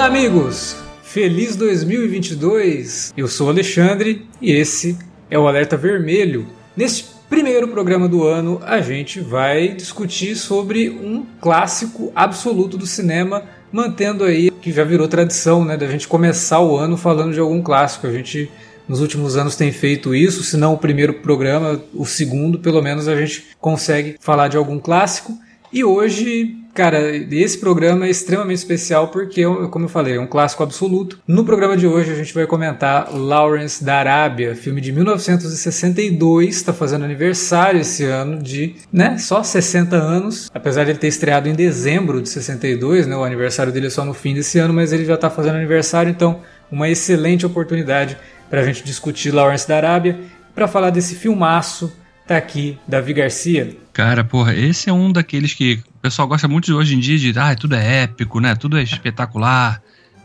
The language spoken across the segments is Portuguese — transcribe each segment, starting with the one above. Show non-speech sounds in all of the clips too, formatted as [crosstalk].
Olá, amigos! Feliz 2022! Eu sou Alexandre e esse é o Alerta Vermelho. Neste primeiro programa do ano, a gente vai discutir sobre um clássico absoluto do cinema, mantendo aí que já virou tradição, né, da gente começar o ano falando de algum clássico. A gente nos últimos anos tem feito isso, se não o primeiro programa, o segundo, pelo menos a gente consegue falar de algum clássico. E hoje, cara, esse programa é extremamente especial porque, como eu falei, é um clássico absoluto. No programa de hoje a gente vai comentar Lawrence da Arábia, filme de 1962, está fazendo aniversário esse ano de, né, só 60 anos, apesar de ele ter estreado em dezembro de 62, né, o aniversário dele é só no fim desse ano, mas ele já está fazendo aniversário, então uma excelente oportunidade para a gente discutir Lawrence da Arábia. Para falar desse filmaço, tá aqui Davi Garcia. Cara, porra, esse é um daqueles que o pessoal gosta muito de hoje em dia de, ah, tudo é épico, né? Tudo é espetacular.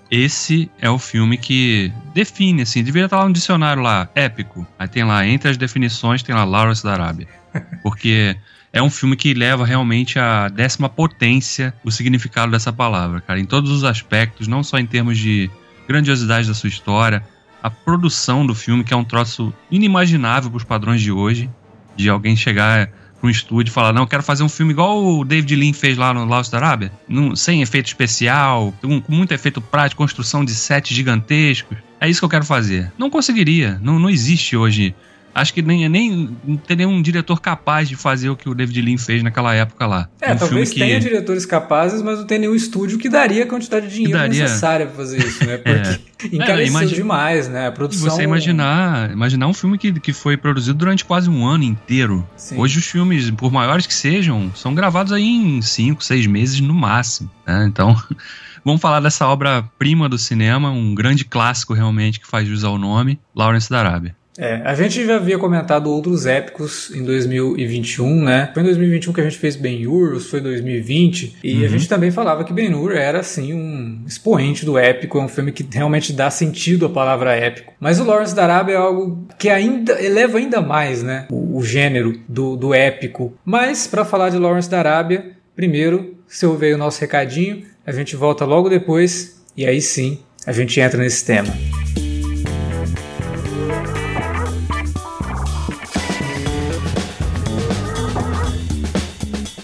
Esse é o filme que define, assim, deveria estar lá no dicionário lá, épico. Aí tem lá, entre as definições, tem lá Lawrence da Arábia. [laughs] Porque é um filme que leva realmente à décima potência o significado dessa palavra, cara, em todos os aspectos, não só em termos de grandiosidade da sua história, a produção do filme, que é um troço inimaginável para os padrões de hoje, de alguém chegar para um estúdio e falar, não, eu quero fazer um filme igual o David Lean fez lá no Laos da Arábia, sem efeito especial, com, com muito efeito prático, construção de sets gigantescos. É isso que eu quero fazer. Não conseguiria, não, não existe hoje acho que nem, nem tem nenhum diretor capaz de fazer o que o David Lean fez naquela época lá. É, um talvez tenha que... diretores capazes, mas não tem nenhum estúdio que daria a quantidade de dinheiro daria... necessária para fazer isso, né? [laughs] Porque é. [laughs] encareceu é, imagina... demais, né? A produção... Você imaginar, imaginar um filme que, que foi produzido durante quase um ano inteiro. Sim. Hoje os filmes, por maiores que sejam, são gravados aí em cinco, seis meses no máximo. Né? Então... [laughs] Vamos falar dessa obra-prima do cinema, um grande clássico realmente que faz jus ao nome, Lawrence da Arábia. É, a gente já havia comentado outros épicos em 2021, né? Foi em 2021 que a gente fez Ben-Hur, foi em 2020, e uhum. a gente também falava que Ben-Hur era, assim, um expoente do épico, é um filme que realmente dá sentido à palavra épico. Mas o Lawrence da Arábia é algo que ainda eleva ainda mais, né? O, o gênero do, do épico. Mas, para falar de Lawrence da Arábia, primeiro, se ouve aí o nosso recadinho, a gente volta logo depois, e aí sim, a gente entra nesse tema.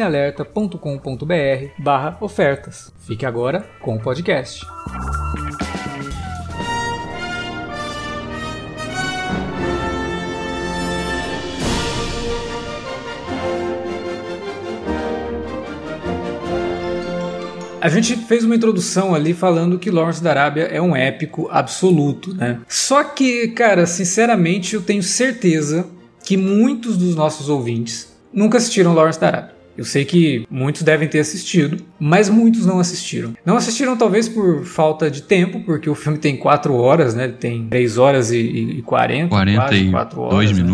cinealerta.com.br/barra ofertas. Fique agora com o podcast. A gente fez uma introdução ali falando que Lawrence da Arábia é um épico absoluto, né? Só que, cara, sinceramente, eu tenho certeza que muitos dos nossos ouvintes nunca assistiram Lawrence da Arábia. Eu sei que muitos devem ter assistido, mas muitos não assistiram. Não assistiram talvez por falta de tempo, porque o filme tem 4 horas, né? Tem 3 horas e, e 40, 44 horas. 2 né?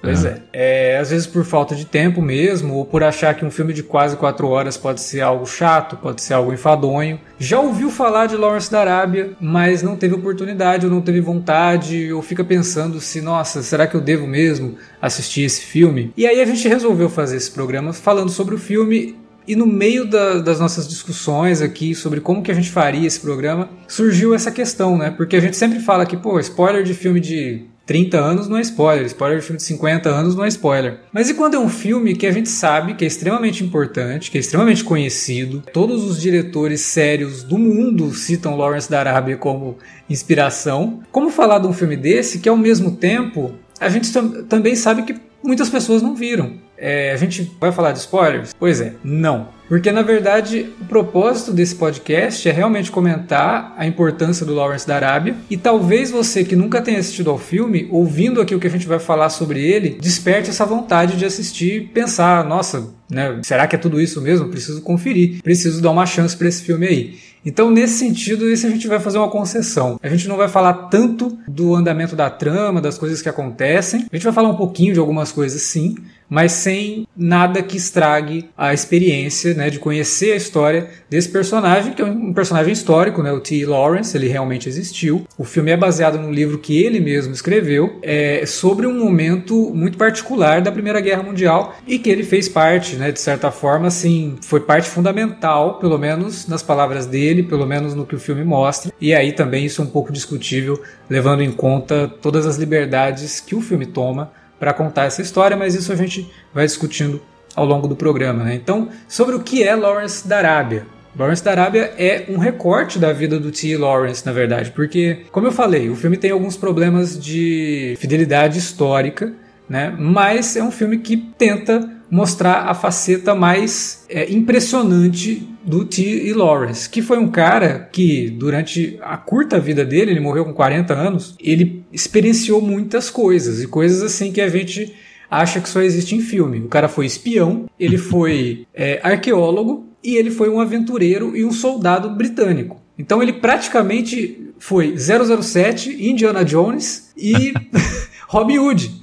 Pois é. é. é. Às vezes por falta de tempo mesmo, ou por achar que um filme de quase quatro horas pode ser algo chato, pode ser algo enfadonho. Já ouviu falar de Lawrence da Arábia, mas não teve oportunidade, ou não teve vontade, ou fica pensando se, nossa, será que eu devo mesmo assistir esse filme? E aí a gente resolveu fazer esse programa falando sobre o filme e no meio da, das nossas discussões aqui sobre como que a gente faria esse programa, surgiu essa questão, né? Porque a gente sempre fala que, pô, spoiler de filme de 30 anos não é spoiler, spoiler de filme de 50 anos não é spoiler. Mas e quando é um filme que a gente sabe que é extremamente importante, que é extremamente conhecido, todos os diretores sérios do mundo citam Lawrence da Arábia como inspiração, como falar de um filme desse que ao mesmo tempo a gente tam também sabe que muitas pessoas não viram. É, a gente vai falar de spoilers? Pois é, não. Porque na verdade o propósito desse podcast é realmente comentar a importância do Lawrence da Arábia e talvez você que nunca tenha assistido ao filme, ouvindo aqui o que a gente vai falar sobre ele, desperte essa vontade de assistir e pensar, nossa, né, será que é tudo isso mesmo? Preciso conferir, preciso dar uma chance para esse filme aí. Então, nesse sentido, esse a gente vai fazer uma concessão. A gente não vai falar tanto do andamento da trama, das coisas que acontecem. A gente vai falar um pouquinho de algumas coisas, sim, mas sem nada que estrague a experiência né, de conhecer a história desse personagem, que é um personagem histórico, né, o T. Lawrence, ele realmente existiu. O filme é baseado num livro que ele mesmo escreveu é, sobre um momento muito particular da Primeira Guerra Mundial e que ele fez parte, né, de certa forma, assim, foi parte fundamental, pelo menos nas palavras dele, pelo menos no que o filme mostra. E aí também isso é um pouco discutível, levando em conta todas as liberdades que o filme toma para contar essa história, mas isso a gente vai discutindo ao longo do programa. Né? Então, sobre o que é Lawrence da Arábia. Lawrence da Arábia é um recorte da vida do T. Lawrence, na verdade, porque, como eu falei, o filme tem alguns problemas de fidelidade histórica, né? mas é um filme que tenta mostrar a faceta mais é, impressionante do T. Lawrence, que foi um cara que, durante a curta vida dele, ele morreu com 40 anos, ele experienciou muitas coisas, e coisas assim que a gente acha que só existe em filme. O cara foi espião, ele [laughs] foi é, arqueólogo e ele foi um aventureiro e um soldado britânico. Então ele praticamente foi 007, Indiana Jones e [laughs] [laughs] Robin Hood.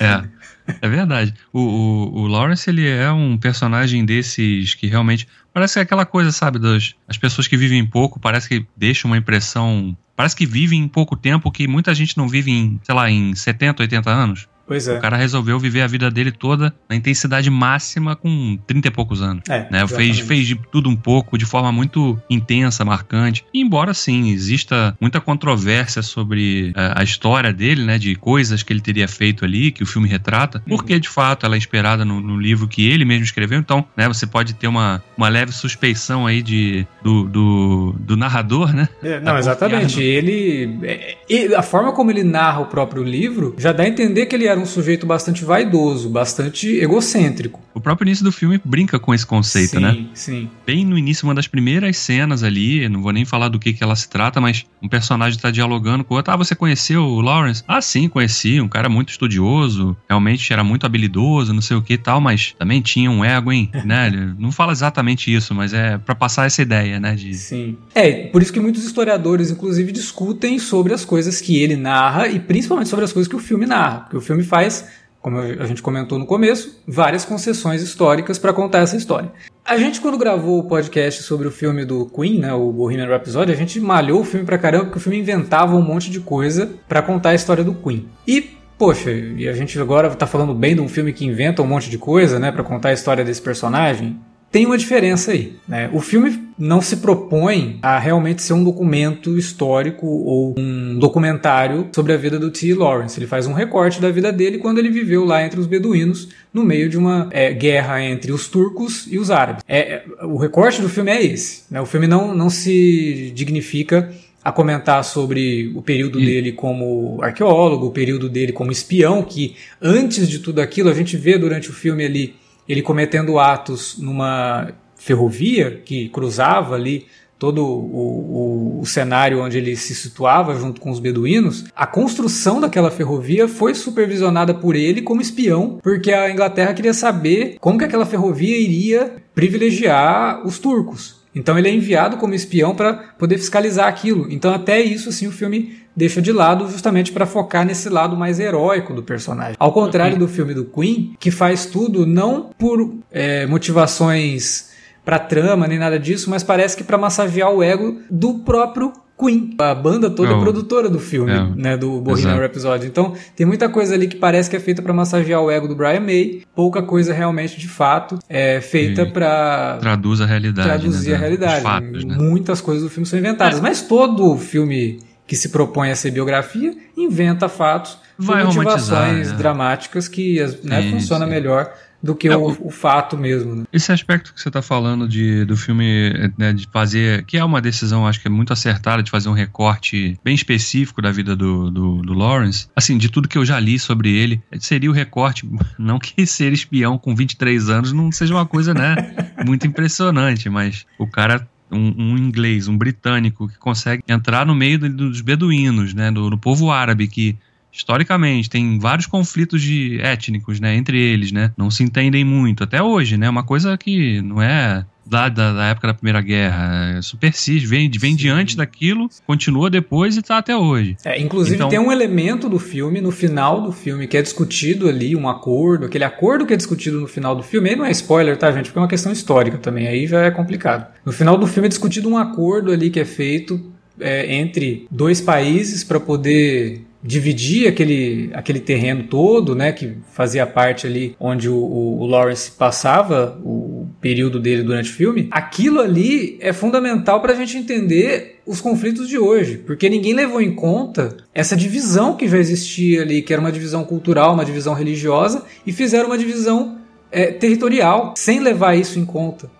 é. É verdade. O, o, o, Lawrence, ele é um personagem desses que realmente. Parece que é aquela coisa, sabe, das as pessoas que vivem pouco, parece que deixa uma impressão. Parece que vivem pouco tempo que muita gente não vive em, sei lá, em 70, 80 anos. Pois é. O cara resolveu viver a vida dele toda na intensidade máxima com 30 e poucos anos. É, né? fez, fez de tudo um pouco, de forma muito intensa, marcante. E embora, sim, exista muita controvérsia sobre uh, a história dele, né? De coisas que ele teria feito ali, que o filme retrata, uhum. porque de fato ela é inspirada no, no, livro que ele mesmo escreveu. Então, né? Você pode ter uma, uma leve suspeição aí de, do, do, do narrador, né? É, não, exatamente. No... Ele. É, a forma como ele narra o próprio livro já dá a entender que ele era era um sujeito bastante vaidoso, bastante egocêntrico. O próprio início do filme brinca com esse conceito, sim, né? Sim, sim. Bem no início, uma das primeiras cenas ali, não vou nem falar do que, que ela se trata, mas um personagem está dialogando com o outro. Ah, você conheceu o Lawrence? Ah, sim, conheci. Um cara muito estudioso, realmente era muito habilidoso, não sei o que e tal, mas também tinha um ego, hein? [laughs] né? Não fala exatamente isso, mas é para passar essa ideia, né? De... Sim. É, por isso que muitos historiadores, inclusive, discutem sobre as coisas que ele narra e principalmente sobre as coisas que o filme narra. Porque o filme faz, como a gente comentou no começo, várias concessões históricas para contar essa história. A gente, quando gravou o podcast sobre o filme do Queen, né, o Bohemian Rhapsody, a gente malhou o filme pra caramba, porque o filme inventava um monte de coisa para contar a história do Queen. E Poxa, e a gente agora tá falando bem de um filme que inventa um monte de coisa, né, para contar a história desse personagem tem uma diferença aí. Né? O filme não se propõe a realmente ser um documento histórico ou um documentário sobre a vida do T. Lawrence. Ele faz um recorte da vida dele quando ele viveu lá entre os beduínos, no meio de uma é, guerra entre os turcos e os árabes. É, é, o recorte do filme é esse. Né? O filme não, não se dignifica a comentar sobre o período e... dele como arqueólogo, o período dele como espião, que antes de tudo aquilo a gente vê durante o filme ali ele cometendo atos numa ferrovia que cruzava ali todo o, o, o, cenário onde ele se situava junto com os beduínos, a construção daquela ferrovia foi supervisionada por ele como espião, porque a Inglaterra queria saber como que aquela ferrovia iria privilegiar os turcos. Então ele é enviado como espião para poder fiscalizar aquilo. Então até isso assim o filme deixa de lado justamente para focar nesse lado mais heróico do personagem. Ao contrário do filme do Queen, que faz tudo não por é, motivações para trama nem nada disso, mas parece que para massagear o ego do próprio Queen, a banda toda é produtora do filme, é, né, do Bohemian Rhapsody. Então, tem muita coisa ali que parece que é feita para massagear o ego do Brian May, pouca coisa realmente de fato é feita para traduz a realidade, traduzir né, a realidade. Fatos, né? Muitas coisas do filme são inventadas, é. mas todo filme que se propõe a ser biografia inventa fatos vai motivações né? dramáticas que né, sim, funciona sim. melhor do que é, o, o, fato mesmo. Né? Esse aspecto que você está falando de, do filme, né, de fazer, que é uma decisão, acho que é muito acertada, de fazer um recorte bem específico da vida do, do, do Lawrence, assim, de tudo que eu já li sobre ele, seria o recorte, [laughs] não que ser espião com 23 anos não seja uma coisa, né, [laughs] muito impressionante, mas o cara um, um, inglês, um britânico que consegue entrar no meio dos beduínos, né, do, do povo árabe que historicamente, tem vários conflitos de étnicos, né, entre eles, né, não se entendem muito, até hoje, né, uma coisa que não é da, da, da época da Primeira Guerra, isso persiste, vem, vem diante daquilo, continua depois e está até hoje. É, inclusive então, tem um elemento do filme, no final do filme, que é discutido ali, um acordo, aquele acordo que é discutido no final do filme, aí não é spoiler, tá, gente, porque é uma questão histórica também, aí já é complicado. No final do filme é discutido um acordo ali que é feito é, entre dois países para poder dividir aquele, aquele terreno todo, né, que fazia parte ali onde o, o, Lawrence passava o período dele durante o filme, aquilo ali é fundamental para a gente entender os conflitos de hoje, porque ninguém levou em conta essa divisão que já existia ali, que era uma divisão cultural, uma divisão religiosa, e fizeram uma divisão é, territorial, sem levar isso em conta,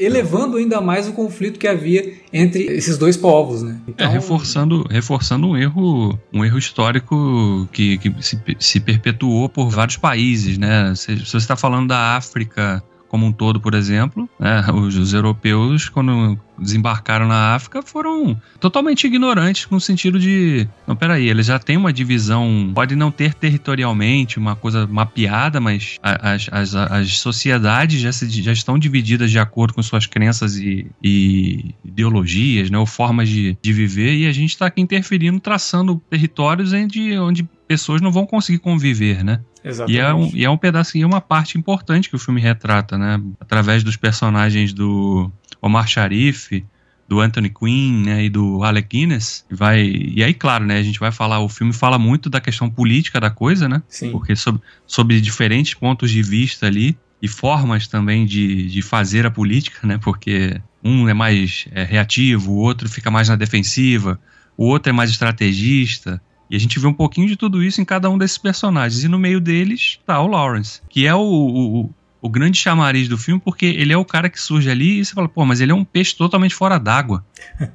elevando ainda mais o conflito que havia entre esses dois povos, né? É, então, é, reforçando, reforçando um erro, um erro histórico que, que se, se perpetuou por vários países, né? Se, se você está falando da África como um todo, por exemplo, né, [laughs] os, os, europeus, quando desembarcaram na África, foram totalmente ignorantes no sentido de, não, peraí, eles já têm uma divisão, pode não ter territorialmente uma coisa mapeada, mas as, as, as sociedades já, se, já estão divididas de acordo com suas crenças e, e ideologias, né, ou formas de, de viver, e a gente está aqui interferindo, traçando territórios onde, onde pessoas não vão conseguir conviver, né? Exatamente. E é, um, e é um pedaço, e é uma parte importante que o filme retrata, né? Através dos personagens do Omar Sharif, do Anthony Quinn, né, e do Alec Guinness, vai, e aí, claro, né, a gente vai falar, o filme fala muito da questão política da coisa, né, Sim. porque sobre, sobre diferentes pontos de vista ali, e formas também de, de fazer a política, né, porque um é mais é, reativo, o outro fica mais na defensiva, o outro é mais estrategista, e a gente vê um pouquinho de tudo isso em cada um desses personagens. E no meio deles tá o Lawrence, que é o, o, o grande chamariz do filme, porque ele é o cara que surge ali e você fala, pô, mas ele é um peixe totalmente fora d'água.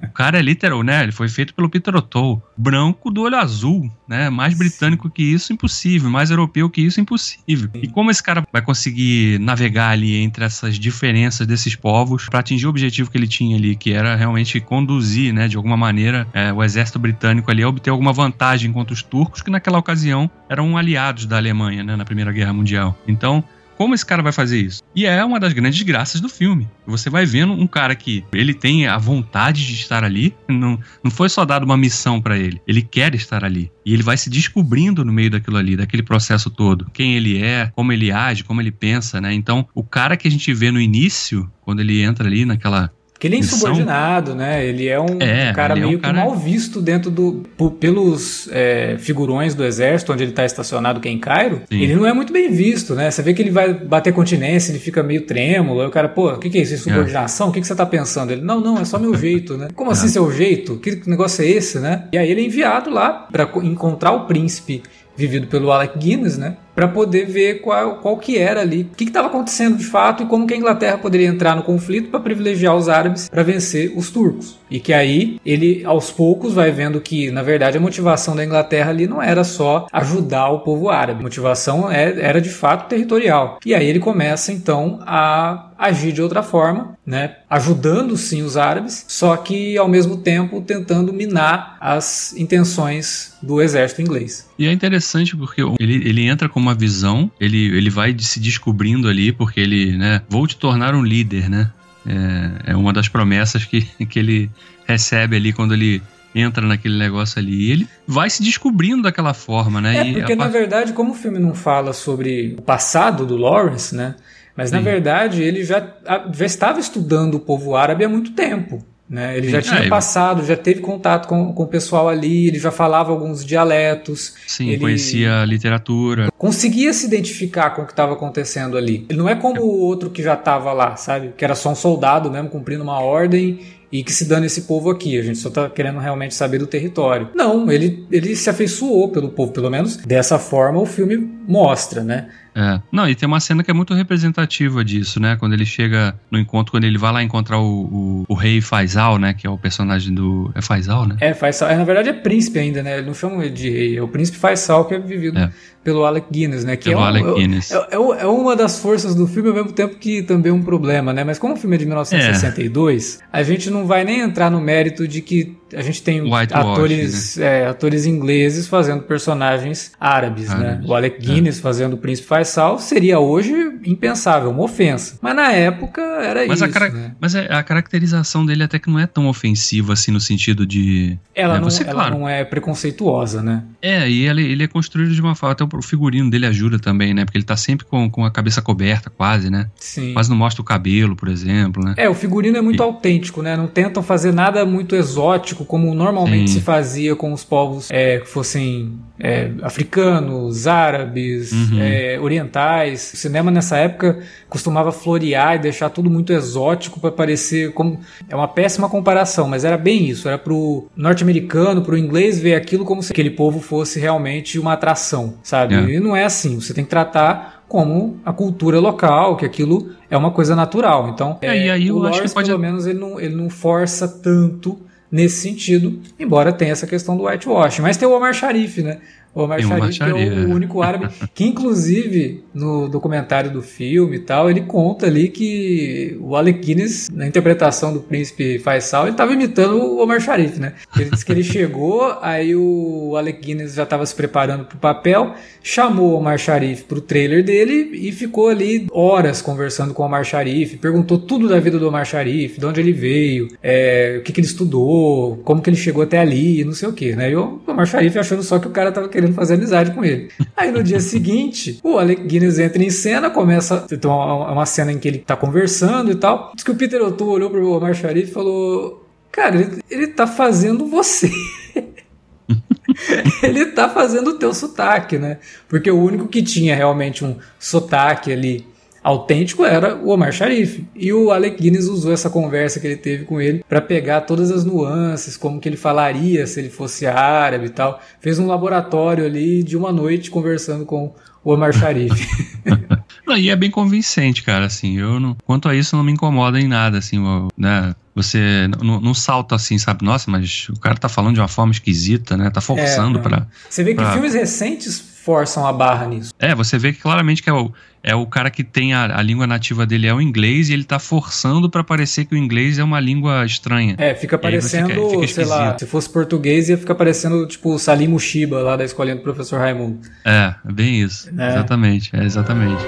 o cara é literal, né? Ele foi feito pelo Peter O'Toole. Branco do olho azul, né? Mais britânico que isso, impossível. Mais europeu que isso, impossível. E como esse cara vai conseguir navegar ali entre essas diferenças desses povos para atingir o objetivo que ele tinha ali, que era realmente conduzir, né, de alguma maneira, é, o exército britânico ali a obter alguma vantagem contra os turcos, que naquela ocasião eram aliados da Alemanha, né, na Primeira Guerra Mundial. Então, como esse cara vai fazer isso? E é uma das grandes graças do filme. Você vai vendo um cara que ele tem a vontade de estar ali, não, não foi só dado uma missão para ele, ele quer estar ali. E ele vai se descobrindo no meio daquilo ali, daquele processo todo. Quem ele é, como ele age, como ele pensa, né? Então, o cara que a gente vê no início, quando ele entra ali naquela que ele é insubordinado, né? Ele é um, é, cara meio é um cara... que mal visto dentro do. Por, pelos é, figurões do exército, onde ele está estacionado, que é em Cairo. Sim. Ele não é muito bem visto, né? Você vê que ele vai bater continência, ele fica meio trêmulo. Aí o cara, pô, o que, que é isso? Insubordinação? É. O que, que você está pensando? Ele, não, não, é só meu jeito, né? Como assim é. seu jeito? Que negócio é esse, né? E aí ele é enviado lá para encontrar o príncipe vivido pelo Alec Guinness, né? Para poder ver qual, qual que era ali, o que estava acontecendo de fato e como que a Inglaterra poderia entrar no conflito para privilegiar os árabes para vencer os turcos. E que aí ele, aos poucos, vai vendo que, na verdade, a motivação da Inglaterra ali não era só ajudar o povo árabe. A motivação é, era de fato territorial. E aí ele começa então a agir de outra forma, né? ajudando sim os árabes, só que ao mesmo tempo tentando minar as intenções do exército inglês. E é interessante porque ele, ele entra com uma visão, ele, ele vai se descobrindo ali, porque ele, né, vou te tornar um líder, né? É, é uma das promessas que, que ele recebe ali quando ele entra naquele negócio ali. E ele vai se descobrindo daquela forma, né? É, porque na verdade, como o filme não fala sobre o passado do Lawrence, né? Mas Sim. na verdade ele já, já estava estudando o povo árabe há muito tempo. Né? Ele Sim. já tinha é, passado, já teve contato com, com o pessoal ali, ele já falava alguns dialetos. Sim, conhecia a literatura. Conseguia se identificar com o que estava acontecendo ali. Ele não é como o outro que já estava lá, sabe? Que era só um soldado mesmo, cumprindo uma ordem e que se dane esse povo aqui, a gente só tá querendo realmente saber do território. Não, ele, ele se afeiçoou pelo povo, pelo menos dessa forma o filme mostra, né? É. Não, e tem uma cena que é muito representativa disso, né? Quando ele chega no encontro, quando ele vai lá encontrar o, o, o rei Faisal, né? Que é o personagem do. É Faisal, né? É, Faisal. É, na verdade é príncipe ainda, né? Ele não chama de rei. É o príncipe Faisal que é vivido é. Pelo Alec Guinness, né? Que pelo é, um, Alec Guinness. É, é, é, uma das forças do filme, ao mesmo tempo que também é um problema, né? Mas como o filme é de 1962, a gente não vai nem entrar no mérito de que a gente tem White atores, Wash, né? é, atores ingleses fazendo personagens árabes, árabes. né? O Alec Guinness é. fazendo o príncipe Faisal seria hoje impensável, uma ofensa. Mas na época era mas isso. A né? Mas é, a caracterização dele até que não é tão ofensiva assim no sentido de. Ela, né? não, Você, ela claro, não é preconceituosa, né? É, e ele, ele é construído de uma forma. Até o figurino dele ajuda também, né? Porque ele tá sempre com, com a cabeça coberta, quase, né? Sim. Quase não mostra o cabelo, por exemplo, né? É, o figurino é muito e... autêntico, né? Não tentam fazer nada muito exótico, como normalmente Sim. se fazia com os povos é, que fossem é, africanos, árabes, uhum. é, orientais. O cinema nessa época costumava florear e deixar tudo muito exótico para parecer como é uma péssima comparação, mas era bem isso. Era pro norte-americano, pro inglês ver aquilo como se aquele povo fosse realmente uma atração, sabe? É. E não é assim. Você tem que tratar como a cultura local, que aquilo é uma coisa natural. Então, é, e aí eu o acho que pode... pelo menos ele não, ele não força tanto nesse sentido, embora tenha essa questão do whitewash. Mas tem o Omar Sharif, né? O Omar Sharif, que é o único árabe, [laughs] que inclusive no documentário do filme e tal, ele conta ali que o Alec Guinness, na interpretação do príncipe Faisal, ele estava imitando o Omar Sharif, né? Ele disse que ele [laughs] chegou, aí o Alec Guinness já estava se preparando para o papel, chamou o Omar Sharif para o trailer dele e ficou ali horas conversando com o Omar Sharif, perguntou tudo da vida do Omar Sharif, de onde ele veio, é, o que, que ele estudou, como que ele chegou até ali, não sei o que, né? E o Omar Sharif achando só que o cara estava querendo fazer amizade com ele. Aí no dia seguinte, o Alec Guinness entra em cena, começa. Então, é uma cena em que ele tá conversando e tal. Diz que o Peter O'Toole olhou pro Omar Sharif e falou: Cara, ele, ele tá fazendo você. [laughs] ele tá fazendo o teu sotaque, né? Porque o único que tinha realmente um sotaque ali autêntico era o Omar Sharif. E o Alec Guinness usou essa conversa que ele teve com ele para pegar todas as nuances, como que ele falaria se ele fosse árabe e tal. Fez um laboratório ali de uma noite conversando com o Omar Sharif. [laughs] e é bem convincente, cara, assim, eu não, quanto a isso não me incomoda em nada, assim, né, você não, não salta assim, sabe, nossa, mas o cara tá falando de uma forma esquisita, né, tá forçando é, para Você vê que pra... filmes recentes forçam a barra nisso. É, você vê que claramente que é o, é o cara que tem a, a língua nativa dele é o inglês e ele tá forçando para parecer que o inglês é uma língua estranha. É, fica parecendo, fica, fica sei lá, se fosse português ia ficar parecendo tipo Salim Mushiba lá da escolinha do professor Raimundo. É, bem isso. É. Exatamente, é exatamente.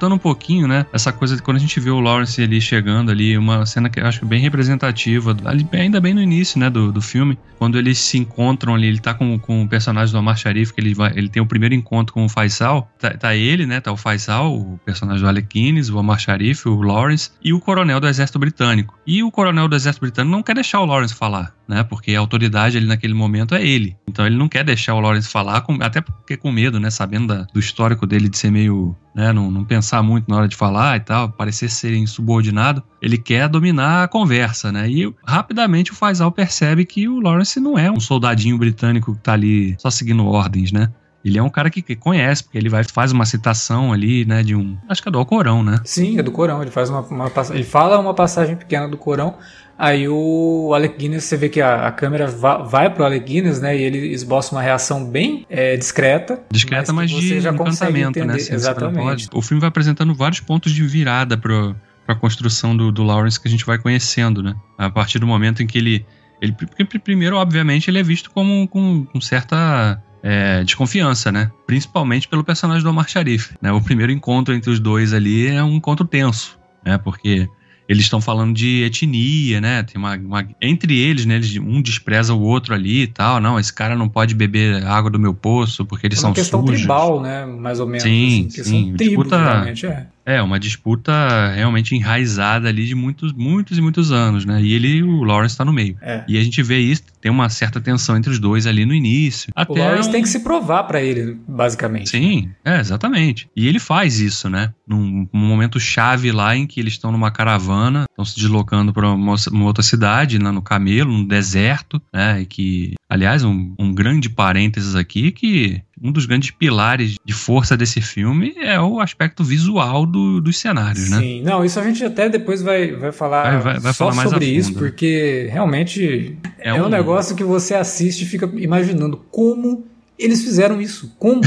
Voltando um pouquinho, né? Essa coisa de quando a gente vê o Lawrence ali chegando ali, uma cena que eu acho bem representativa, ali, ainda bem no início, né, do, do filme, quando eles se encontram ali, ele tá com, com o personagem do Omar Sharif, que ele, vai, ele tem o primeiro encontro com o Faisal, tá, tá ele, né, tá o Faisal, o personagem do Alec Guinness, o Omar Sharif, o Lawrence e o coronel do exército britânico. E o coronel do exército britânico não quer deixar o Lawrence falar, né, porque a autoridade ali naquele momento é ele. Então ele não quer deixar o Lawrence falar, com, até porque com medo, né, sabendo da, do histórico dele de ser meio, né, não, não pensar muito na hora de falar e tal, parecer ser insubordinado, ele quer dominar a conversa, né? E rapidamente o Faisal percebe que o Lawrence não é um soldadinho britânico que tá ali só seguindo ordens, né? Ele é um cara que, que, conhece, porque ele vai faz uma citação ali, né, de um, acho que é do Corão, né? Sim, é do Corão. Ele faz uma, uma ele fala uma passagem pequena do Corão. Aí o Alec Guinness, você vê que a, a câmera va, vai pro Alec Guinness, né, e ele esboça uma reação bem é, discreta. Discreta, mas, mas de encantamento, né? Assim, Exatamente. O filme vai apresentando vários pontos de virada pro a construção do, do Lawrence que a gente vai conhecendo, né? A partir do momento em que ele ele, porque primeiro, obviamente, ele é visto como com, com certa é, desconfiança, né? Principalmente pelo personagem do Omar Sharif. Né? O primeiro encontro entre os dois ali é um encontro tenso, né? Porque eles estão falando de etnia, né? Tem uma, uma, entre eles, né? Eles, um despreza o outro ali e tal. Não, esse cara não pode beber água do meu poço porque eles é são sujos. uma questão tribal, né? Mais ou menos. Sim, assim, sim. Tribo, disputa, é. É, uma disputa realmente enraizada ali de muitos, muitos e muitos anos, né? E ele, o Lawrence, tá no meio. É. E a gente vê isso, tem uma certa tensão entre os dois ali no início. O Lawrence um- tem que se provar pra ele, basicamente. Sim, é, exatamente. E ele faz isso, né? Num, num momento chave lá em que eles estão numa caravana, estão se deslocando para uma, uma outra cidade, lá no Camelo, no deserto, né? E que, aliás, um, um grande parênteses aqui, que um dos grandes pilares de força desse filme é o aspecto visual do- dos cenários, né? Sim, não, isso a gente até depois vai, vai falar Vai- vai- vai só falar sobre isso, porque realmente é, É um, um- negócio que você assiste e fica imaginando como eles fizeram isso, como,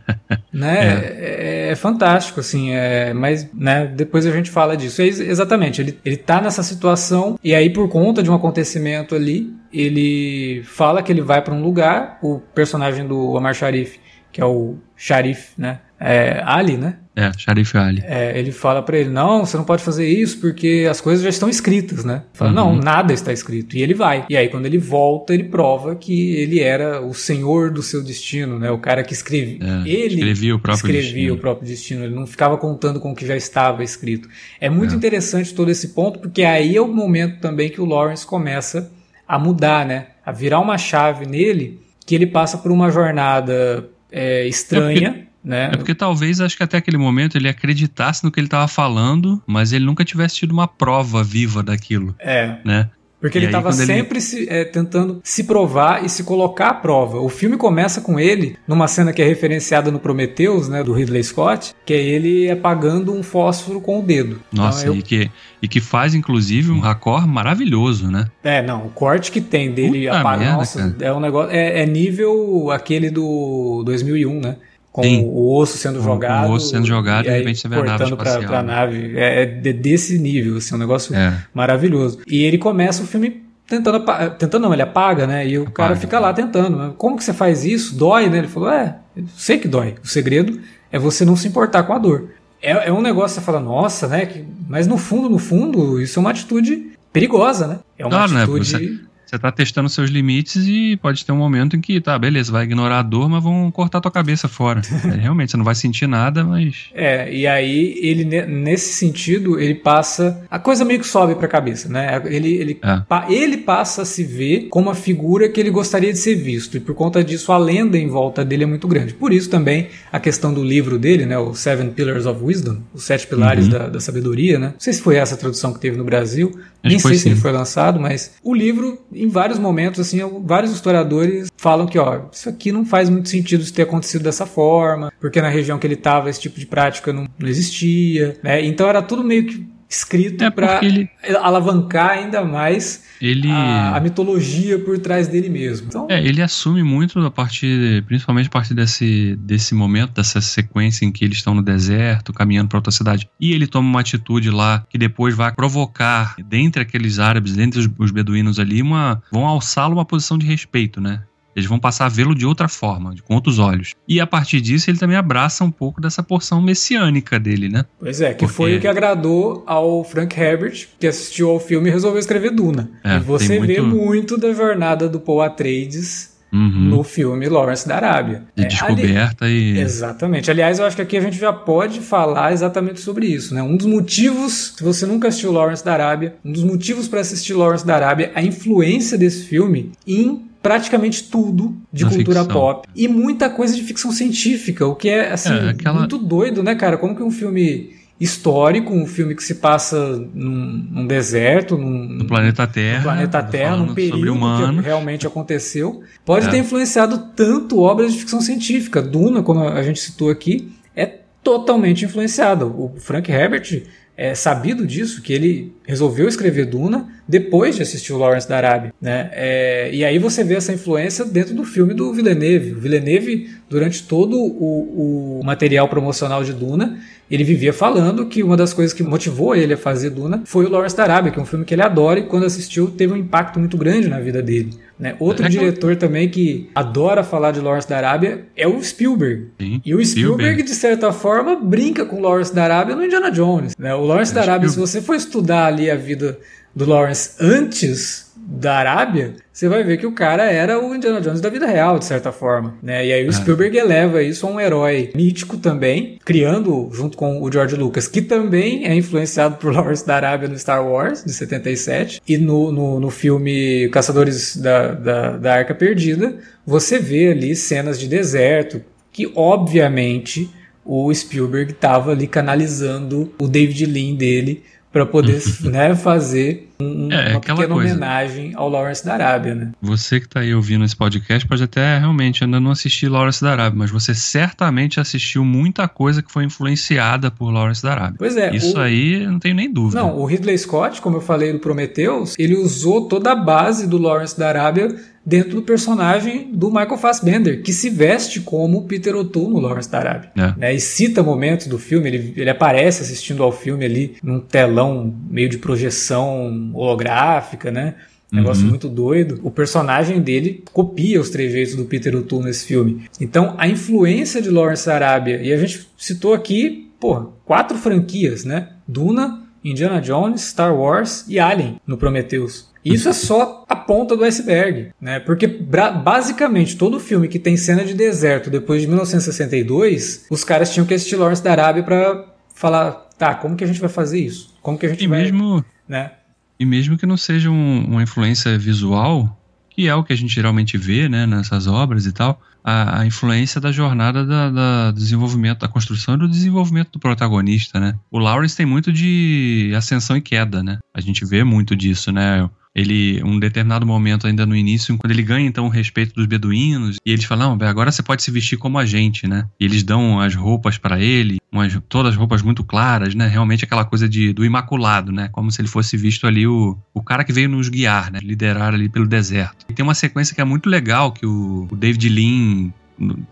[laughs] né? É. é fantástico, assim, é, mas, né? Depois a gente fala disso. É ex- exatamente, ele ele tá nessa situação e aí por conta de um acontecimento ali, ele fala que ele vai para um lugar, o personagem do Omar Sharif, que é o Sharif, né? É, Ali, né? É, Sharif Ali. É, ele fala pra ele: não, você não pode fazer isso porque as coisas já estão escritas, né? Fala, Uhum. não, nada está escrito. E ele vai. E aí, quando ele volta, ele prova que ele era o senhor do seu destino, né? O cara que escreve. É, ele escrevia o próprio escrevia destino. o próprio destino. Ele não ficava contando com o que já estava escrito. É muito É. interessante todo esse ponto, porque aí é o momento também que o Lawrence começa a mudar, né? A virar uma chave nele, que ele passa por uma jornada é, estranha. né? É porque talvez, acho que até aquele momento ele acreditasse no que ele estava falando, mas ele nunca tivesse tido uma prova viva daquilo, É, né? Porque E ele estava quando ele- sempre se, é, tentando se provar e se colocar à prova. O filme começa com ele, numa cena que é referenciada no Prometheus, né, do Ridley Scott, que é ele apagando um fósforo com o dedo. Nossa, Então, eu- e, que, e que faz, inclusive, um raccord maravilhoso, né? É, não, o corte que tem dele Puta apaga, merda, nossa, cara. é um negócio, é, é nível aquele do 2001, né? Com Sim. o osso sendo O- jogado. o osso sendo jogado e, de aí repente você vê a nave pra, pra né? nave. É, é de- desse nível, assim, um negócio É. maravilhoso. E ele começa o filme tentando tentando não, ele apaga, né? E o cara Apaga. fica lá tentando. Mas Como que você faz isso? Dói, né? Ele falou: "É, eu sei que dói. O segredo é você não se importar com a dor". É, é um negócio que você fala: "Nossa, né? Que- Mas no fundo, no fundo, isso é uma atitude perigosa, né? É uma Claro, né? atitude Você tá testando seus limites e pode ter um momento em que, tá, beleza, vai ignorar a dor, mas vão cortar tua cabeça fora. [laughs] É, realmente, você não vai sentir nada, mas. É, e aí ele ne- nesse sentido, ele passa a coisa meio que sobe pra cabeça, né? Ele ele, É. pa- ele passa a se ver como a figura que ele gostaria de ser visto, e por conta disso a lenda em volta dele é muito grande. Por isso também a questão do livro dele, né, o Seven Pillars of Wisdom, os sete pilares Uhum. da, da sabedoria, né? Não sei se foi essa a tradução que teve no Brasil, Acho nem sei se ele sim. foi lançado, mas o livro, em vários momentos, assim, vários historiadores falam que, ó, isso aqui não faz muito sentido ter acontecido dessa forma, porque na região que ele estava esse tipo de prática não, não existia, né? Então era tudo meio que escrito É para ele. alavancar ainda mais ele... a, a mitologia por trás dele mesmo. Então, É, ele assume muito a partir, principalmente a partir desse, desse momento, dessa sequência em que eles estão no deserto, caminhando para outra cidade. E ele toma uma atitude lá que depois vai provocar, dentre aqueles árabes, dentre os, os beduínos ali, uma, vão alçá-lo uma posição de respeito, né? Eles vão passar a vê-lo de outra forma, de- com outros olhos. E a partir disso, ele também abraça um pouco dessa porção messiânica dele, né? pois é, que porque- foi o que agradou ao Frank Herbert, que assistiu ao filme e resolveu escrever Duna. É, e você tem vê muito- muito da jornada do Paul Atreides Uhum. no filme Lawrence da Arábia. de É, ali- descoberta e. Exatamente. Aliás, eu acho que aqui a gente já pode falar exatamente sobre isso, né? Um dos motivos, se você nunca assistiu Lawrence da Arábia, um dos motivos para assistir Lawrence da Arábia, a influência desse filme em praticamente tudo de Na cultura ficção. pop e muita coisa de ficção científica, o que é assim É, aquela- muito doido, né, cara? Como que um filme histórico, um filme que se passa num, num deserto, num, No planeta Terra. no planeta Terra, falando num período que realmente aconteceu, pode É. ter influenciado tanto obras de ficção científica. Duna, como a gente citou aqui, é totalmente influenciado. O Frank Herbert é sabido disso, que ele resolveu escrever Duna depois de assistir o Lawrence da Arábia. Né? É, e aí você vê essa influência dentro do filme do Villeneuve. O Villeneuve, durante todo o, o material promocional de Duna, ele vivia falando que uma das coisas que motivou ele a fazer Duna foi o Lawrence da Arábia, que é um filme que ele adora e quando assistiu teve um impacto muito grande na vida dele. Né? Outro É diretor também que adora falar de Lawrence da Arábia é o Spielberg. Sim, E o Spielberg, de certa forma, brinca com o Lawrence da Arábia no Indiana Jones. né? O Lawrence É, da Arábia, se Spielberg. você for estudar ali a vida do Lawrence antes da Arábia, você vai ver que o cara era o Indiana Jones da vida real, de certa forma. Né? E aí o é. Spielberg eleva isso a um herói mítico também, criando junto com o George Lucas, que também é influenciado por [laughs] Lawrence da Arábia no Star Wars, de 77, e no, no, no filme Caçadores da, da, da Arca Perdida, você vê ali cenas de deserto, que obviamente o Spielberg estava ali canalizando o David Lean dele para poder [laughs] né, fazer um, é, uma pequena coisa. homenagem ao Lawrence da Arábia, né? Você que está aí ouvindo esse podcast pode até realmente ainda não assistir Lawrence da Arábia, mas você certamente assistiu muita coisa que foi influenciada por Lawrence da Arábia. Pois é. Isso o... aí não tenho nem dúvida. Não, o Ridley Scott, como eu falei do Prometheus, ele usou toda a base do Lawrence da Arábia dentro do personagem do Michael Fassbender, que se veste como Peter O'Toole no Lawrence da Arábia. É. Né? E cita momentos do filme, ele, ele aparece assistindo ao filme ali num telão meio de projeção holográfica, né? Negócio uhum. muito doido. O personagem dele copia os trejeitos do Peter O'Toole nesse filme. Então, a influência de Lawrence da Arábia, e a gente citou aqui, pô, quatro franquias, né? Duna, Indiana Jones, Star Wars e Alien no Prometheus. Isso é só a ponta do iceberg, né? Porque basicamente todo filme que tem cena de deserto depois de 1962, os caras tinham que assistir Lawrence da Arábia para falar, tá, como que a gente vai fazer isso? Como que a gente e vai, mesmo, né? E mesmo que não seja um, uma influência visual, que é o que a gente geralmente vê, né, nessas obras e tal, a, a influência da jornada da, da, desenvolvimento, da construção e do desenvolvimento do protagonista, né? O Lawrence tem muito de ascensão e queda, né? A gente vê muito disso, né? Ele, um determinado momento ainda no início, quando ele ganha então o respeito dos beduínos, e eles falam, agora você pode se vestir como a gente, né? E eles dão as roupas para ele, umas, todas as roupas muito claras, né? Realmente aquela coisa de, do imaculado, né? Como se ele fosse visto ali o, o cara que veio nos guiar, né? Liderar ali pelo deserto. E tem uma sequência que é muito legal, que o, o David Lean,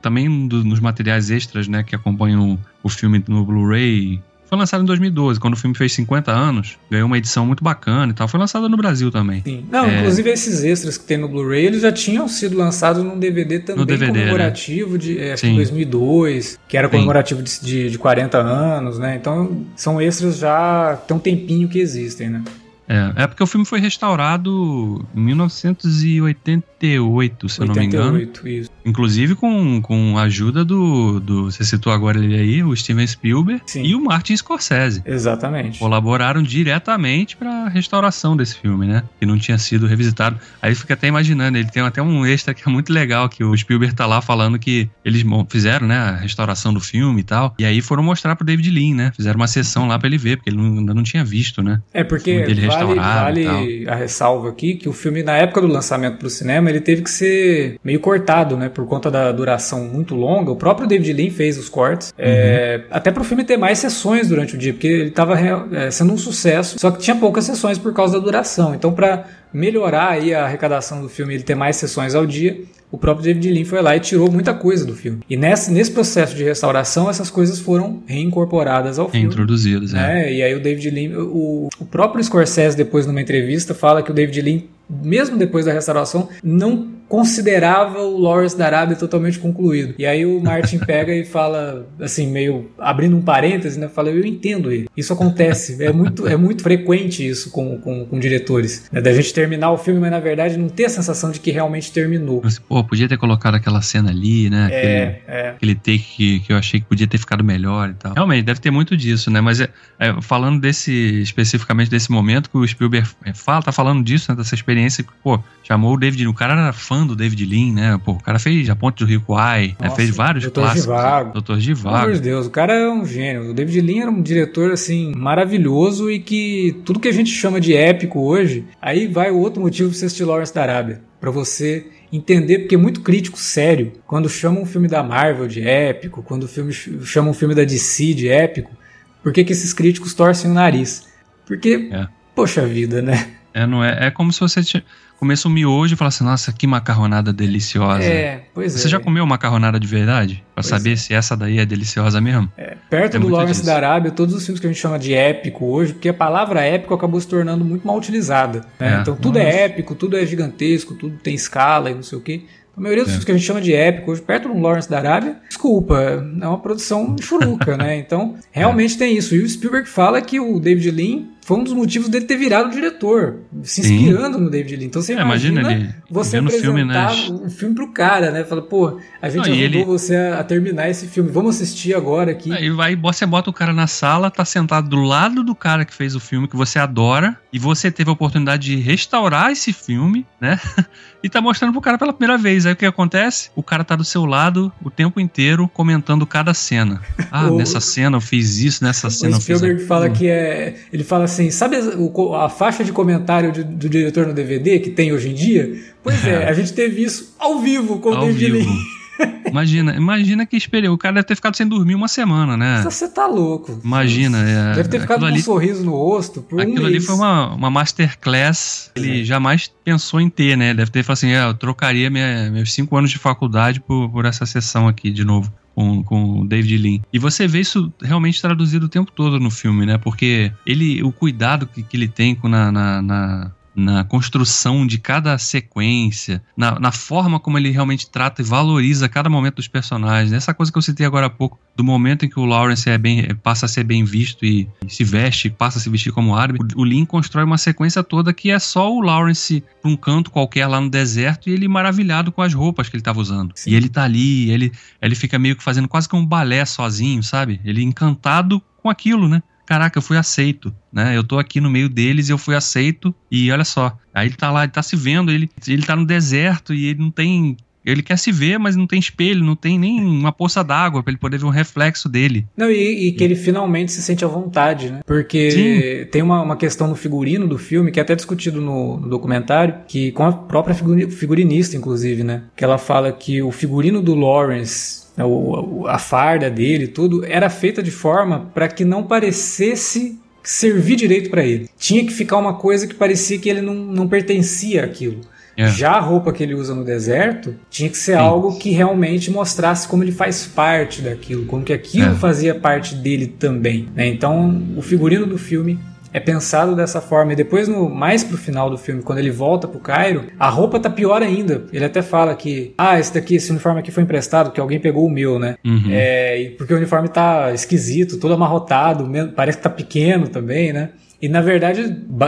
também nos materiais extras, né, que acompanham o filme no Blu-ray, foi lançado em 2012, quando o filme fez 50 anos. Ganhou uma edição muito bacana e tal. Foi lançado no Brasil também. Sim. Não, é... inclusive esses extras que tem no Blu-ray, eles já tinham sido lançados num DVD também DVD, comemorativo né? de é, acho que 2002, que era comemorativo de, de, de 40 anos, né? Então são extras já tem um tempinho que existem, né? É, é porque o filme foi restaurado em 1988, se 88, eu não me engano. Isso. Inclusive com, com a ajuda do, do. Você citou agora ele aí, o Steven Spielberg Sim. e o Martin Scorsese. Exatamente. Colaboraram diretamente para a restauração desse filme, né? Que não tinha sido revisitado. Aí fica até imaginando, ele tem até um extra que é muito legal, que o Spielberg tá lá falando que eles fizeram, né, a restauração do filme e tal. E aí foram mostrar pro David Lean, né? Fizeram uma sessão lá para ele ver, porque ele não, ainda não tinha visto, né? É, porque vale, vale a ressalva aqui que o filme, na época do lançamento pro cinema, ele teve que ser meio cortado, né? Por conta da duração muito longa. O próprio David Lean fez os cortes. É, uhum. É, até pro filme ter mais sessões durante o dia, porque ele tava é, sendo um sucesso, só que tinha poucas sessões por causa da duração. Então, para melhorar aí a arrecadação do filme, ele ter mais sessões ao dia, o próprio David Lean foi lá e tirou muita coisa do filme. E nesse, nesse processo de restauração, essas coisas foram reincorporadas ao filme. Reintroduzidas, né? é. E aí o David Lean, o, o próprio Scorsese, depois numa entrevista, fala que o David Lean, mesmo depois da restauração, não considerava o Lawrence da Arábia totalmente concluído. E aí o Martin [laughs] pega e fala, assim, meio abrindo um parêntese, né? Fala, eu entendo ele. Isso acontece. É muito, é muito frequente isso com, com, com diretores. Né? Da gente terminar o filme, mas na verdade não ter a sensação de que realmente terminou. Mas, pô, podia ter colocado aquela cena ali, né? É, aquele, é. aquele take que, que eu achei que podia ter ficado melhor e tal. Realmente, deve ter muito disso, né? Mas é, é, falando desse, especificamente desse momento que o Spielberg fala, tá falando disso, né? Dessa experiência que, pô, chamou o David, o cara era fã do David Lean, né? Pô, o cara fez A Ponte do Rio Kwai, né? fez vários Doutor clássicos. Givago. Doutor Givago. Pelo amor de Deus, o cara é um gênio. O David Lean era um diretor, assim, maravilhoso e que tudo que a gente chama de épico hoje, aí vai o outro motivo pra você assistir Lawrence da Arábia. Pra você entender, porque é muito crítico sério, quando chama um filme da Marvel de épico, quando filme chama um filme da DC de épico, por que, que esses críticos torcem o nariz? Porque, é. poxa vida, né? É, não é, é como se você começa um miojo e fala assim, nossa, que macarronada deliciosa. É, pois Você é. Você já comeu macarronada de verdade? Pra pois saber é. se essa daí é deliciosa mesmo? É, perto é do Lawrence disso. da Arábia, todos os filmes que a gente chama de épico hoje, porque a palavra épico acabou se tornando muito mal utilizada. Né? É. Então tudo é nossa. é épico, tudo é gigantesco, tudo tem escala e não sei o quê. A maioria dos é. filmes que a gente chama de épico hoje, perto do Lawrence da Arábia, desculpa, é uma produção churuca, [laughs] né? Então, realmente é. tem isso. E o Spielberg fala que o David Lean foi um dos motivos dele ter virado diretor, se inspirando Sim. no David Lean. Então você é, imagina, imagina ele, você apresentar filme, né? um filme pro cara, né? Fala, pô, a gente Não, ajudou ele... você a, terminar esse filme, vamos assistir agora aqui. Aí vai, você bota o cara na sala, tá sentado do lado do cara que fez o filme que você adora, e você teve a oportunidade de restaurar esse filme, né? [laughs] e tá mostrando pro cara pela primeira vez. Aí o que acontece? O cara tá do seu lado o tempo inteiro comentando cada cena. [laughs] Ah, nessa cena eu fiz isso, nessa cena o eu fiz fala que é. Ele fala assim: sabe a, faixa de comentário de, do diretor no DVD que tem hoje em dia? Pois é, [laughs] é a gente teve isso ao vivo com ao o David. [laughs] Imagina, imagina que esperou. O cara deve ter ficado sem dormir uma semana, né? Você tá louco. Imagina. É, deve ter ficado com ali, um sorriso no rosto por Aquilo um ali foi uma, uma masterclass. Ele é. jamais pensou em ter, né? Deve ter falado assim: é, eu trocaria minha, meus cinco anos de faculdade por, por essa sessão aqui de novo com, com o David Lean. E você vê isso realmente traduzido o tempo todo no filme, né? Porque ele, o cuidado que, que ele tem com na, na, na na construção de cada sequência, na, na, forma como ele realmente trata e valoriza cada momento dos personagens. Essa coisa que eu citei agora há pouco, do momento em que o Lawrence é bem, passa a ser bem visto e, e se veste, passa a se vestir como árabe, o, o Lin constrói uma sequência toda que é só o Lawrence para um canto qualquer lá no deserto e ele maravilhado com as roupas que ele estava usando. Sim. E ele tá ali, ele, ele fica meio que fazendo quase que um balé sozinho, sabe? Ele encantado com aquilo, né? Caraca, eu fui aceito, né? Eu tô aqui no meio deles e eu fui aceito e olha só. Aí ele tá lá, ele tá se vendo, ele, ele tá no deserto e ele não tem ele quer se ver, mas não tem espelho, não tem nem uma poça d'água para ele poder ver um reflexo dele. Não, e, e, que ele finalmente se sente à vontade, né? Porque Sim. tem uma, uma questão no figurino do filme, que é até discutido no, no documentário, que com a própria figurinista, inclusive, né? Que ela fala que o figurino do Lawrence a farda dele, tudo, era feita de forma para que não parecesse servir direito para ele. Tinha que ficar uma coisa que parecia que ele não, não pertencia àquilo. É. Já a roupa que ele usa no deserto tinha que ser Sim. algo que realmente mostrasse como ele faz parte daquilo, como que aquilo é. fazia parte dele também. Né? Então, o figurino do filme é pensado dessa forma. E depois, no, mais pro final do filme, quando ele volta pro Cairo, a roupa tá pior ainda. Ele até fala que, ah, esse daqui, esse uniforme aqui foi emprestado, que alguém pegou o meu, né? Uhum. É, porque o uniforme tá esquisito, todo amarrotado, parece que tá pequeno também, né? E na verdade,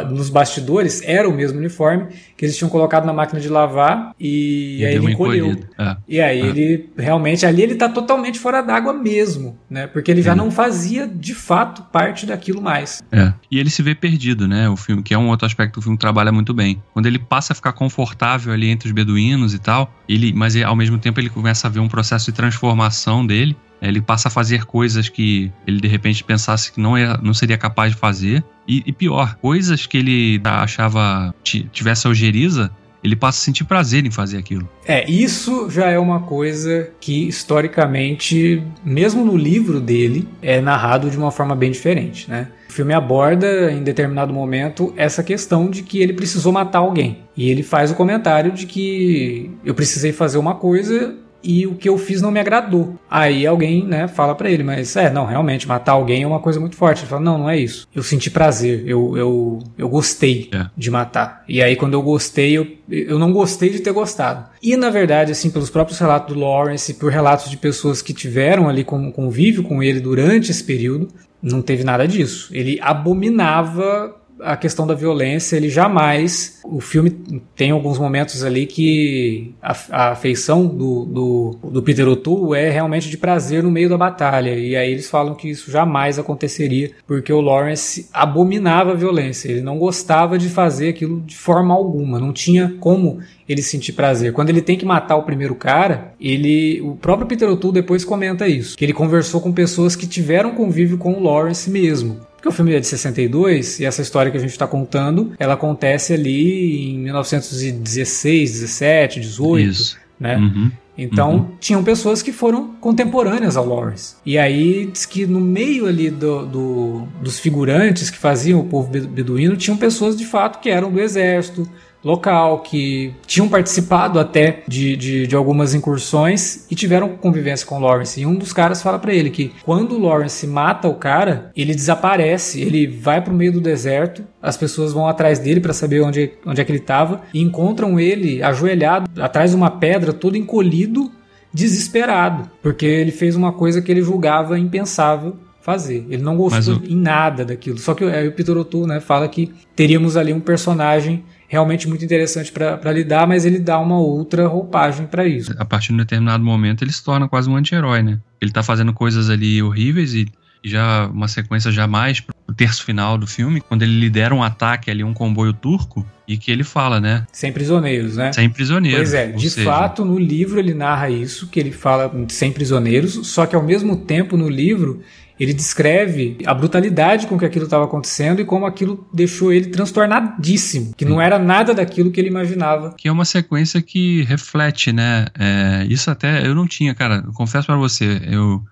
nos bastidores, era o mesmo uniforme que eles tinham colocado na máquina de lavar e, e aí ele encolheu. É. E aí é. ele realmente ali ele tá totalmente fora d'água mesmo, né? Porque ele já é. não fazia de fato parte daquilo mais. É. E ele se vê perdido, né? O filme, que é um outro aspecto que o filme trabalha muito bem. Quando ele passa a ficar confortável ali entre os beduínos e tal, ele, mas ao mesmo tempo ele começa a ver um processo de transformação dele ele passa a fazer coisas que ele de repente pensasse que não, não seria capaz de fazer. E, e pior, coisas que ele achava tivesse algeriza, ele passa a sentir prazer em fazer aquilo. É, isso já é uma coisa que historicamente, mesmo no livro dele, é narrado de uma forma bem diferente, né? O filme aborda em determinado momento essa questão de que ele precisou matar alguém. E ele faz o comentário de que eu precisei fazer uma coisa e o que eu fiz não me agradou. Aí alguém, né, fala para ele, mas é, não, realmente, matar alguém é uma coisa muito forte. Ele fala, não, não é isso. Eu senti prazer, eu, eu, eu gostei é. de matar. E aí, quando eu gostei, eu, eu não gostei de ter gostado. E, na verdade, assim, pelos próprios relatos do Lawrence, por relatos de pessoas que tiveram ali com, convívio com ele durante esse período, não teve nada disso. Ele abominava a questão da violência, ele jamais. O filme tem alguns momentos ali que a, a afeição do, do, do Peter O'Toole é realmente de prazer no meio da batalha. E aí eles falam que isso jamais aconteceria, porque o Lawrence abominava a violência. Ele não gostava de fazer aquilo de forma alguma. Não tinha como ele sentir prazer. Quando ele tem que matar o primeiro cara, ele, o próprio Peter O'Toole depois comenta isso, que ele conversou com pessoas que tiveram convívio com o Lawrence mesmo. Porque o filme é de 62 e essa história que a gente está contando, ela acontece ali em 1916, 17, 18, Isso. né? Uhum. Então, uhum. tinham pessoas que foram contemporâneas ao Lawrence. E aí, diz que no meio ali do, do, dos figurantes que faziam o povo beduíno, tinham pessoas de fato que eram do exército, local, que tinham participado até de, de, de, algumas incursões e tiveram convivência com o Lawrence. E um dos caras fala para ele que quando o Lawrence mata o cara, ele desaparece, ele vai pro meio do deserto, as pessoas vão atrás dele para saber onde, onde é que ele estava e encontram ele ajoelhado atrás de uma pedra, todo encolhido, desesperado, porque ele fez uma coisa que ele julgava impensável fazer. Ele não gostou o... em nada daquilo. Só que aí o Peter O'Toole né, fala que teríamos ali um personagem realmente muito interessante para lidar, mas ele dá uma outra roupagem para isso. A partir de um determinado momento ele se torna quase um anti-herói, né? Ele tá fazendo coisas ali horríveis e já uma sequência jamais pro terço final do filme, quando ele lidera um ataque ali, um comboio turco, e que ele fala, né? Sem prisioneiros, né? Sem prisioneiros. Pois é, de seja... fato, no livro ele narra isso, que ele fala sem prisioneiros, só que ao mesmo tempo no livro ele descreve a brutalidade com que aquilo estava acontecendo e como aquilo deixou ele transtornadíssimo, que não era nada daquilo que ele imaginava. Que é uma sequência que reflete, né? É, isso até eu não tinha, cara. Eu confesso para você, eu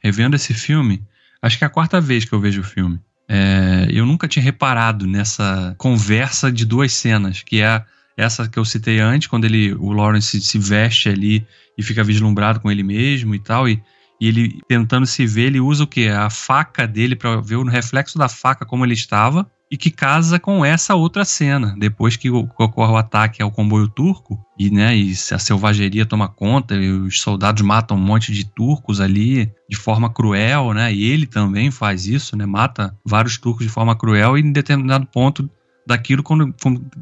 revendo esse filme, acho que é a quarta vez que eu vejo o filme. É, eu nunca tinha reparado nessa conversa de duas cenas, que é essa que eu citei antes, quando ele, o Lawrence se veste ali e fica vislumbrado com ele mesmo e tal, e, e ele tentando se ver, ele usa o que? A faca dele para ver o reflexo da faca como ele estava, e que casa com essa outra cena. Depois que ocorre o ataque ao comboio turco, e, né, e a selvageria toma conta, e os soldados matam um monte de turcos ali de forma cruel, né? E ele também faz isso, né? Mata vários turcos de forma cruel e em determinado ponto daquilo quando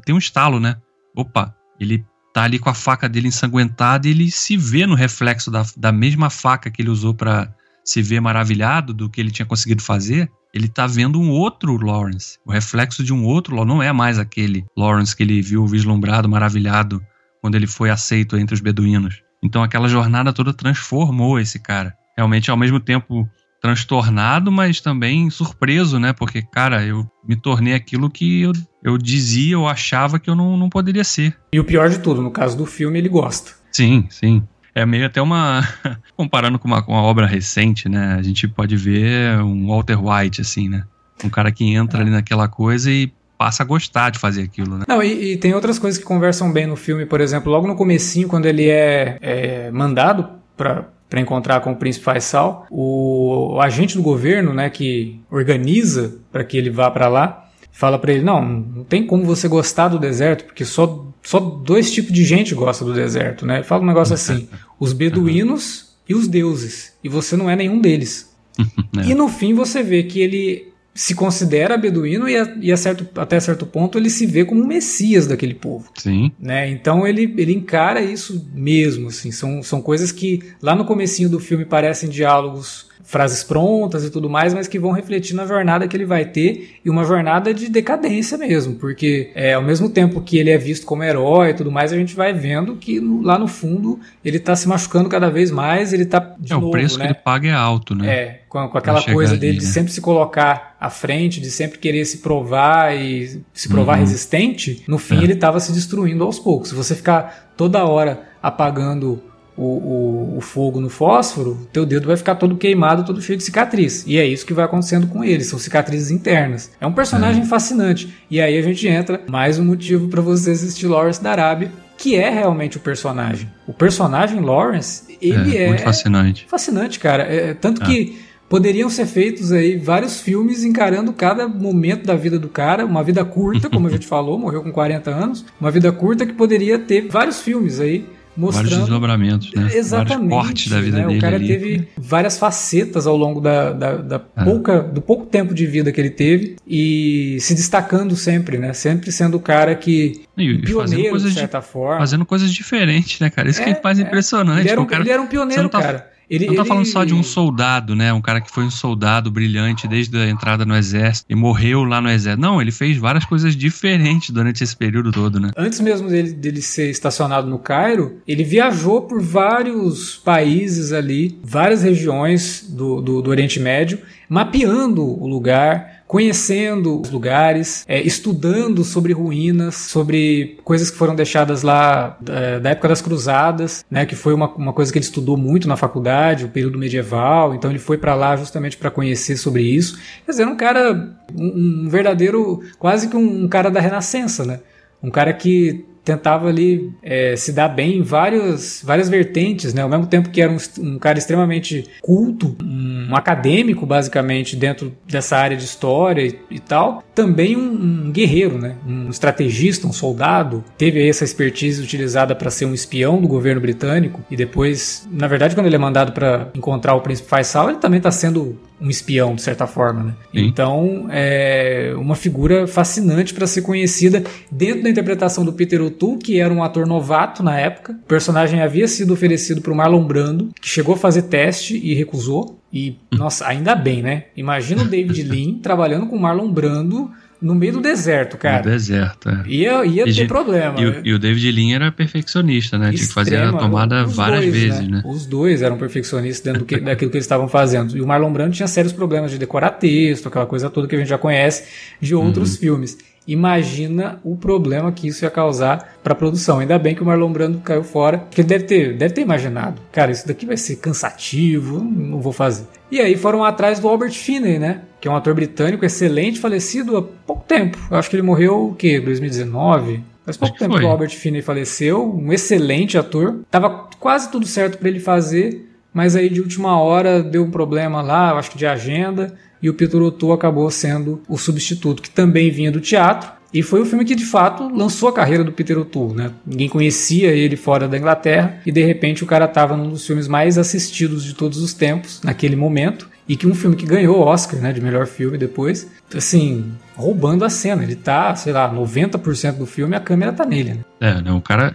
tem um estalo, né? Opa, ele tá ali com a faca dele ensanguentada e ele se vê no reflexo da, da mesma faca que ele usou para se ver maravilhado do que ele tinha conseguido fazer ele tá vendo um outro Lawrence, o reflexo de um outro Lawrence, não é mais aquele Lawrence que ele viu vislumbrado, maravilhado, quando ele foi aceito entre os beduínos. Então aquela jornada toda transformou esse cara. Realmente, ao mesmo tempo transtornado, mas também surpreso, né? Porque, cara, eu me tornei aquilo que eu, eu dizia, eu achava que eu não, não poderia ser. E o pior de tudo, no caso do filme, ele gosta. Sim, sim. É meio até uma. [laughs] Comparando com uma, com uma obra recente, né? A gente pode ver um Walter White, assim, né? Um cara que entra é. ali naquela coisa e passa a gostar de fazer aquilo, né? Não, e, e, tem outras coisas que conversam bem no filme, por exemplo, logo no comecinho, quando ele é, é mandado para para encontrar com o príncipe Faisal, o, o, agente do governo, né, que organiza para que ele vá para lá, fala para ele: não, não tem como você gostar do deserto, porque só, só dois tipos de gente gosta do deserto, né? Ele fala um negócio assim: [laughs] os beduínos e os deuses, e você não é nenhum deles. [laughs] É. E no fim você vê que ele se considera beduíno e, a, e a certo, até certo ponto ele se vê como o messias daquele povo. Sim. Né? Então ele, ele encara isso mesmo. Assim. São, são coisas que lá no comecinho do filme parecem diálogos frases prontas e tudo mais, mas que vão refletir na jornada que ele vai ter e uma jornada de decadência mesmo, porque é, ao mesmo tempo que ele é visto como herói e tudo mais, a gente vai vendo que no, lá no fundo ele tá se machucando cada vez mais, ele tá de é, novo, o preço né? que ele paga é alto, né? É, com, com aquela coisa ali, dele né? de sempre se colocar à frente, de sempre querer se provar e se provar uhum. resistente, no fim é. ele estava se destruindo aos poucos. Se você ficar toda hora apagando o, o, o, fogo no fósforo, teu dedo vai ficar todo queimado, todo cheio de cicatriz. E é isso que vai acontecendo com ele, são cicatrizes internas. É um personagem é. fascinante. E aí a gente entra, mais um motivo para você assistir Lawrence da Arábia, que é realmente o personagem. O personagem Lawrence, ele é, é muito fascinante. Fascinante, cara. É, tanto é. que poderiam ser feitos aí vários filmes encarando cada momento da vida do cara, uma vida curta, como a gente [laughs] falou, morreu com 40 anos, uma vida curta que poderia ter vários filmes aí mostrando vários desdobramentos, né? Exatamente. Vários cortes da vida né? dele. O cara ali. teve várias facetas ao longo da, da, da é. pouca, do pouco tempo de vida que ele teve e se destacando sempre, né? Sempre sendo o cara que e, pioneiro de certa de, forma, fazendo coisas diferentes, né, cara? Isso é, que é mais é. impressionante. Ele era, um, cara, ele era um pioneiro, tá, cara. Ele, não tá ele... falando só de um [laughs] soldado, né? Um cara que foi um soldado brilhante desde a entrada no exército e morreu lá no exército. Não, ele fez várias coisas diferentes durante esse período todo, né? Antes mesmo dele, dele ser estacionado no Cairo, ele viajou por vários países ali, várias regiões do, do, do Oriente Médio, mapeando o lugar, conhecendo os lugares, é, estudando sobre ruínas, sobre coisas que foram deixadas lá é, da época das cruzadas, né, que foi uma, uma coisa que ele estudou muito na faculdade, o período medieval, então ele foi para lá justamente para conhecer sobre isso. Quer dizer, um cara, um, um verdadeiro, quase que um, um cara da Renascença, né? Um cara que tentava ali é, se dar bem em várias, várias vertentes, né? Ao mesmo tempo que era um, um, cara extremamente culto, um acadêmico basicamente dentro dessa área de história e, e tal, também um, um, guerreiro, né? Um estrategista, um soldado. Teve essa expertise utilizada para ser um espião do governo britânico e depois, na verdade, quando ele é mandado para encontrar o príncipe Faisal, ele também está sendo um espião, de certa forma, né? Então, é uma figura fascinante para ser conhecida dentro da interpretação do Peter O'Toole, que era um ator novato na época. O personagem havia sido oferecido para o Marlon Brando, que chegou a fazer teste e recusou. E, nossa, ainda bem, né? Imagina o [laughs] David Lean trabalhando com o Marlon Brando no meio do deserto, cara. No deserto, é. Ia, ia E ter problema. E, o- e o David Lean era perfeccionista, né? Tinha que fazer a Extrema, tomada várias dois, vezes, né? Os dois eram perfeccionistas dentro do que- daquilo que eles estavam fazendo. E o Marlon Brando tinha sérios problemas de decorar texto, aquela coisa toda que a gente já conhece de outros Uhum. filmes. Imagina o problema que isso ia causar para a produção. Ainda bem que o Marlon Brando caiu fora, porque ele deve ter, deve ter imaginado. Cara, isso daqui vai ser cansativo, não vou fazer. E aí foram atrás do Albert Finney, né? Que é um ator britânico excelente, falecido há pouco tempo. Eu acho que ele morreu o quê? 2019? Faz pouco que tempo foi. que o Albert Finney faleceu, um excelente ator. Tava quase tudo certo para ele fazer, mas aí de última hora deu um problema lá, eu acho que de agenda, e o Peter O'Toole acabou sendo o substituto, que também vinha do teatro. E foi o filme que de fato lançou a carreira do Peter O'Toole, né? Ninguém conhecia ele fora da Inglaterra e de repente o cara estava num dos filmes mais assistidos de todos os tempos naquele momento e que um filme que ganhou o Oscar, né, de melhor filme depois, assim, roubando a cena. Ele tá, sei lá, 90% do filme a câmera tá nele, né? É, né, o cara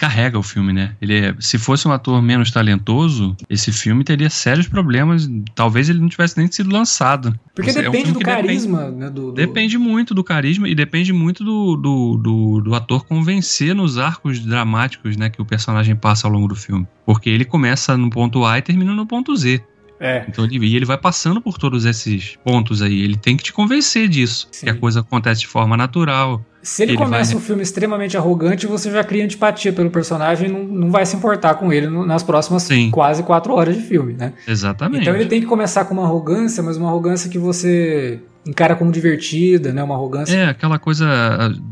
carrega o filme, né? Ele é- se fosse um ator menos talentoso, esse filme teria sérios problemas. Talvez ele não tivesse nem sido lançado. Porque Você- é um depende do que depende- carisma, né, do, do- Depende muito do carisma e depende muito do, do, do, do ator convencer nos arcos dramáticos né, que o personagem passa ao longo do filme. Porque ele começa no ponto A e termina no ponto Z. É, Então ele, e ele vai passando por todos esses pontos aí. Ele tem que te convencer disso. Sim. Que a coisa acontece de forma natural. Se ele, Ele começa vai- um filme extremamente arrogante, você já cria antipatia pelo personagem e não, não vai se importar com ele nas próximas Sim. quase quatro horas de filme, né? Exatamente. Então ele tem que começar com uma arrogância, mas uma arrogância que você encara como divertida, né? Uma arrogância É, aquela coisa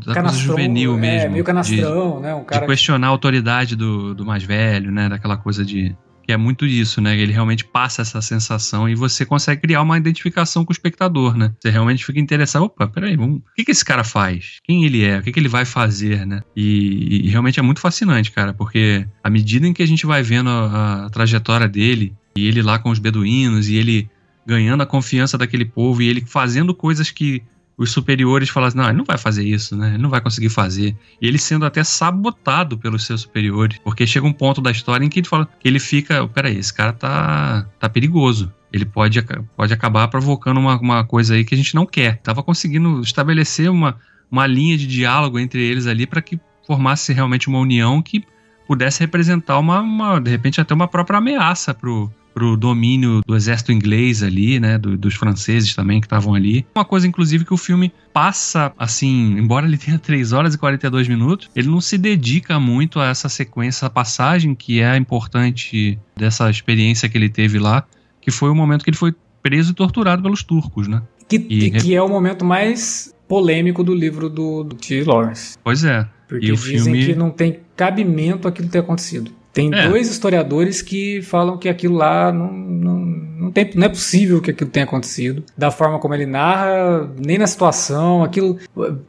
coisa canastrão, juvenil é, mesmo. meio de- canastrão, né? Um de cara questionar a autoridade do, do mais velho, né? Daquela coisa de. Que é muito isso, né? Ele realmente passa essa sensação e você consegue criar uma identificação com o espectador, né? Você realmente fica interessado. Opa, peraí, vamos... o que, que esse cara faz? Quem ele é? O que, que ele vai fazer, né? E, e realmente é muito fascinante, cara, porque à medida em que a gente vai vendo a, a trajetória dele, e ele lá com os beduínos, e ele ganhando a confiança daquele povo, e ele fazendo coisas que os superiores falam assim, não, ele não vai fazer isso, né? Ele não vai conseguir fazer. E ele sendo até sabotado pelos seus superiores. Porque chega um ponto da história em que ele fala que ele fica, peraí, esse cara tá, tá perigoso. Ele pode, pode acabar provocando uma, uma coisa aí que a gente não quer. Tava conseguindo estabelecer uma, uma linha de diálogo entre eles ali para que formasse realmente uma união que pudesse representar uma, uma, de repente até uma própria ameaça pro, pro domínio do exército inglês ali, né, do- dos franceses também que estavam ali. Uma coisa, inclusive, que o filme passa, assim, embora ele tenha [laughs] 3 horas e 42 minutos, ele não se dedica muito a essa sequência, essa passagem que é importante dessa experiência que ele teve lá, que foi o momento que ele foi preso e torturado pelos turcos, né? que, e- que é o momento mais polêmico do livro do, do T. Lawrence. Pois é. Porque E o dizem filme- que não tem cabimento aquilo ter acontecido. Tem É. dois historiadores que falam que aquilo lá não, não, não, tem, não é possível que aquilo tenha acontecido. Da forma como ele narra, nem na situação, aquilo.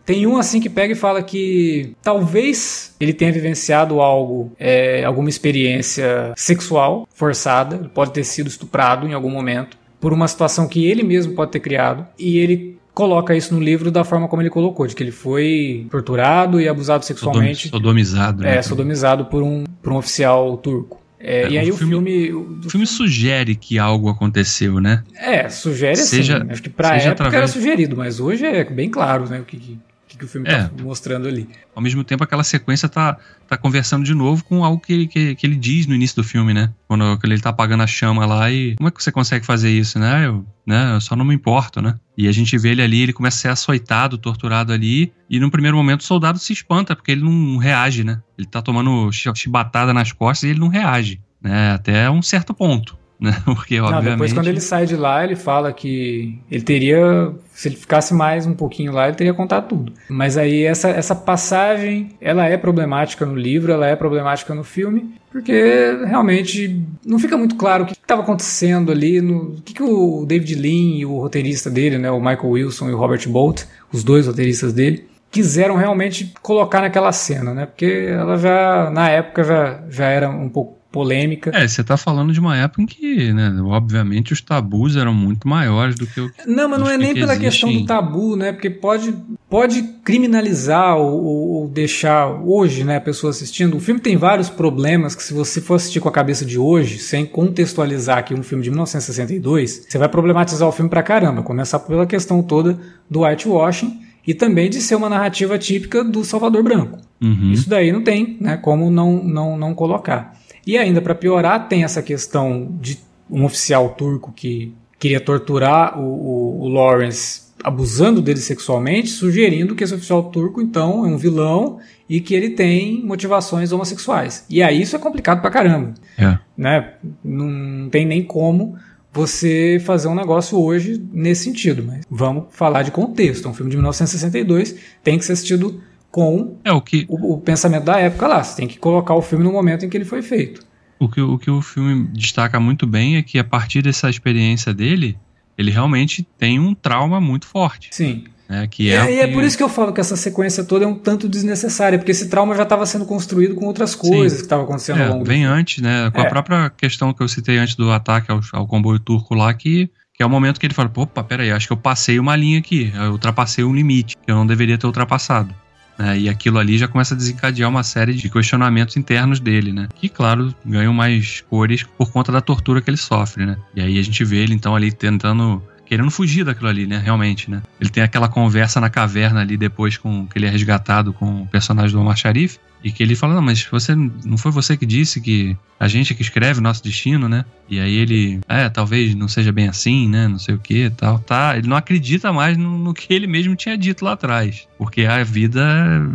Tem um assim que pega e fala que talvez ele tenha vivenciado algo, é, alguma experiência sexual forçada, pode ter sido estuprado em algum momento, por uma situação que ele mesmo pode ter criado, e ele coloca isso no livro da forma como ele colocou, de que ele foi torturado e abusado sexualmente. Sodomizado. né? É, sodomizado por um, por um oficial turco. É, É, e aí o o filme- filme. O filme sugere que algo aconteceu, né? É, sugere assim. Seja- Acho que pra época era através- sugerido, mas hoje é bem claro né, o que, que, que o filme É. tá mostrando ali. Ao mesmo tempo, aquela sequência tá, tá conversando de novo com algo que, que, que ele diz no início do filme, né? Quando, quando ele tá apagando a chama lá e. Como é que você consegue fazer isso, né? Eu, né? eu só não me importo, né? E a gente vê ele ali, ele começa a ser açoitado, torturado ali. E num primeiro momento o soldado se espanta, porque ele não reage, né? Ele tá tomando chi- chibatada nas costas e ele não reage, né? Até um certo ponto, né? [laughs] Porque, Não, obviamente. depois, quando ele sai de lá, ele fala que ele teria. Se ele ficasse mais um pouquinho lá, ele teria contado tudo. Mas aí, essa, essa passagem, ela é problemática no livro, ela é problemática no filme, porque realmente não fica muito claro o que estava acontecendo ali, no, o que, que o David Lean e o roteirista dele, né, o Michael Wilson e o Robert Bolt, os dois roteiristas dele, quiseram realmente colocar naquela cena, né? Porque ela já, na época, já, já era um pouco polêmica. É, você tá falando de uma época em que, né, obviamente os tabus eram muito maiores do que o que Não, mas não é nem que pela questão do tabu, né? Porque pode, pode criminalizar ou, ou, deixar hoje, né, a pessoa assistindo. O filme tem vários problemas que se você for assistir com a cabeça de hoje, sem contextualizar aqui um filme de 1962, você vai problematizar o filme pra caramba. Começar pela questão toda do whitewashing e também de ser uma narrativa típica do Salvador Branco. Uhum. Isso daí não tem, né, como não, não, não colocar. E ainda para piorar, tem essa questão de um oficial turco que queria torturar o, o, o, Lawrence abusando dele sexualmente, sugerindo que esse oficial turco então é um vilão e que ele tem motivações homossexuais. E aí isso é complicado pra caramba. É. Né? Não tem nem como você fazer um negócio hoje nesse sentido. Mas vamos falar de contexto. É um filme de 1962, tem que ser assistido com é, o, que... o, o, pensamento da época lá. Você tem que colocar o filme no momento em que ele foi feito. O que, o que o filme destaca muito bem é que a partir dessa experiência dele, ele realmente tem um trauma muito forte. Sim. Né, que é, e, é, é por isso que eu falo que essa sequência toda é um tanto desnecessária, porque esse trauma já estava sendo construído com outras coisas Sim. que estavam acontecendo é, ao longo Vem antes, né? Com a é. própria questão que eu citei antes do ataque ao, ao comboio turco lá, que que é o momento que ele fala, opa, peraí, acho que eu passei uma linha aqui, eu ultrapassei um limite que eu não deveria ter ultrapassado. Né? E aquilo ali já começa a desencadear uma série de questionamentos internos dele, né? Que, claro, ganham mais cores por conta da tortura que ele sofre, né? E aí a gente vê ele, então, ali tentando querendo fugir daquilo ali, né? Realmente, né? Ele tem aquela conversa na caverna ali depois com que ele é resgatado com o personagem do Omar Sharif. E que ele fala, não, mas você não foi você que disse que a gente é que escreve o nosso destino, né? E aí ele, é, talvez não seja bem assim, né? Não sei o que tal. Tá, ele não acredita mais no, no que ele mesmo tinha dito lá atrás. Porque a vida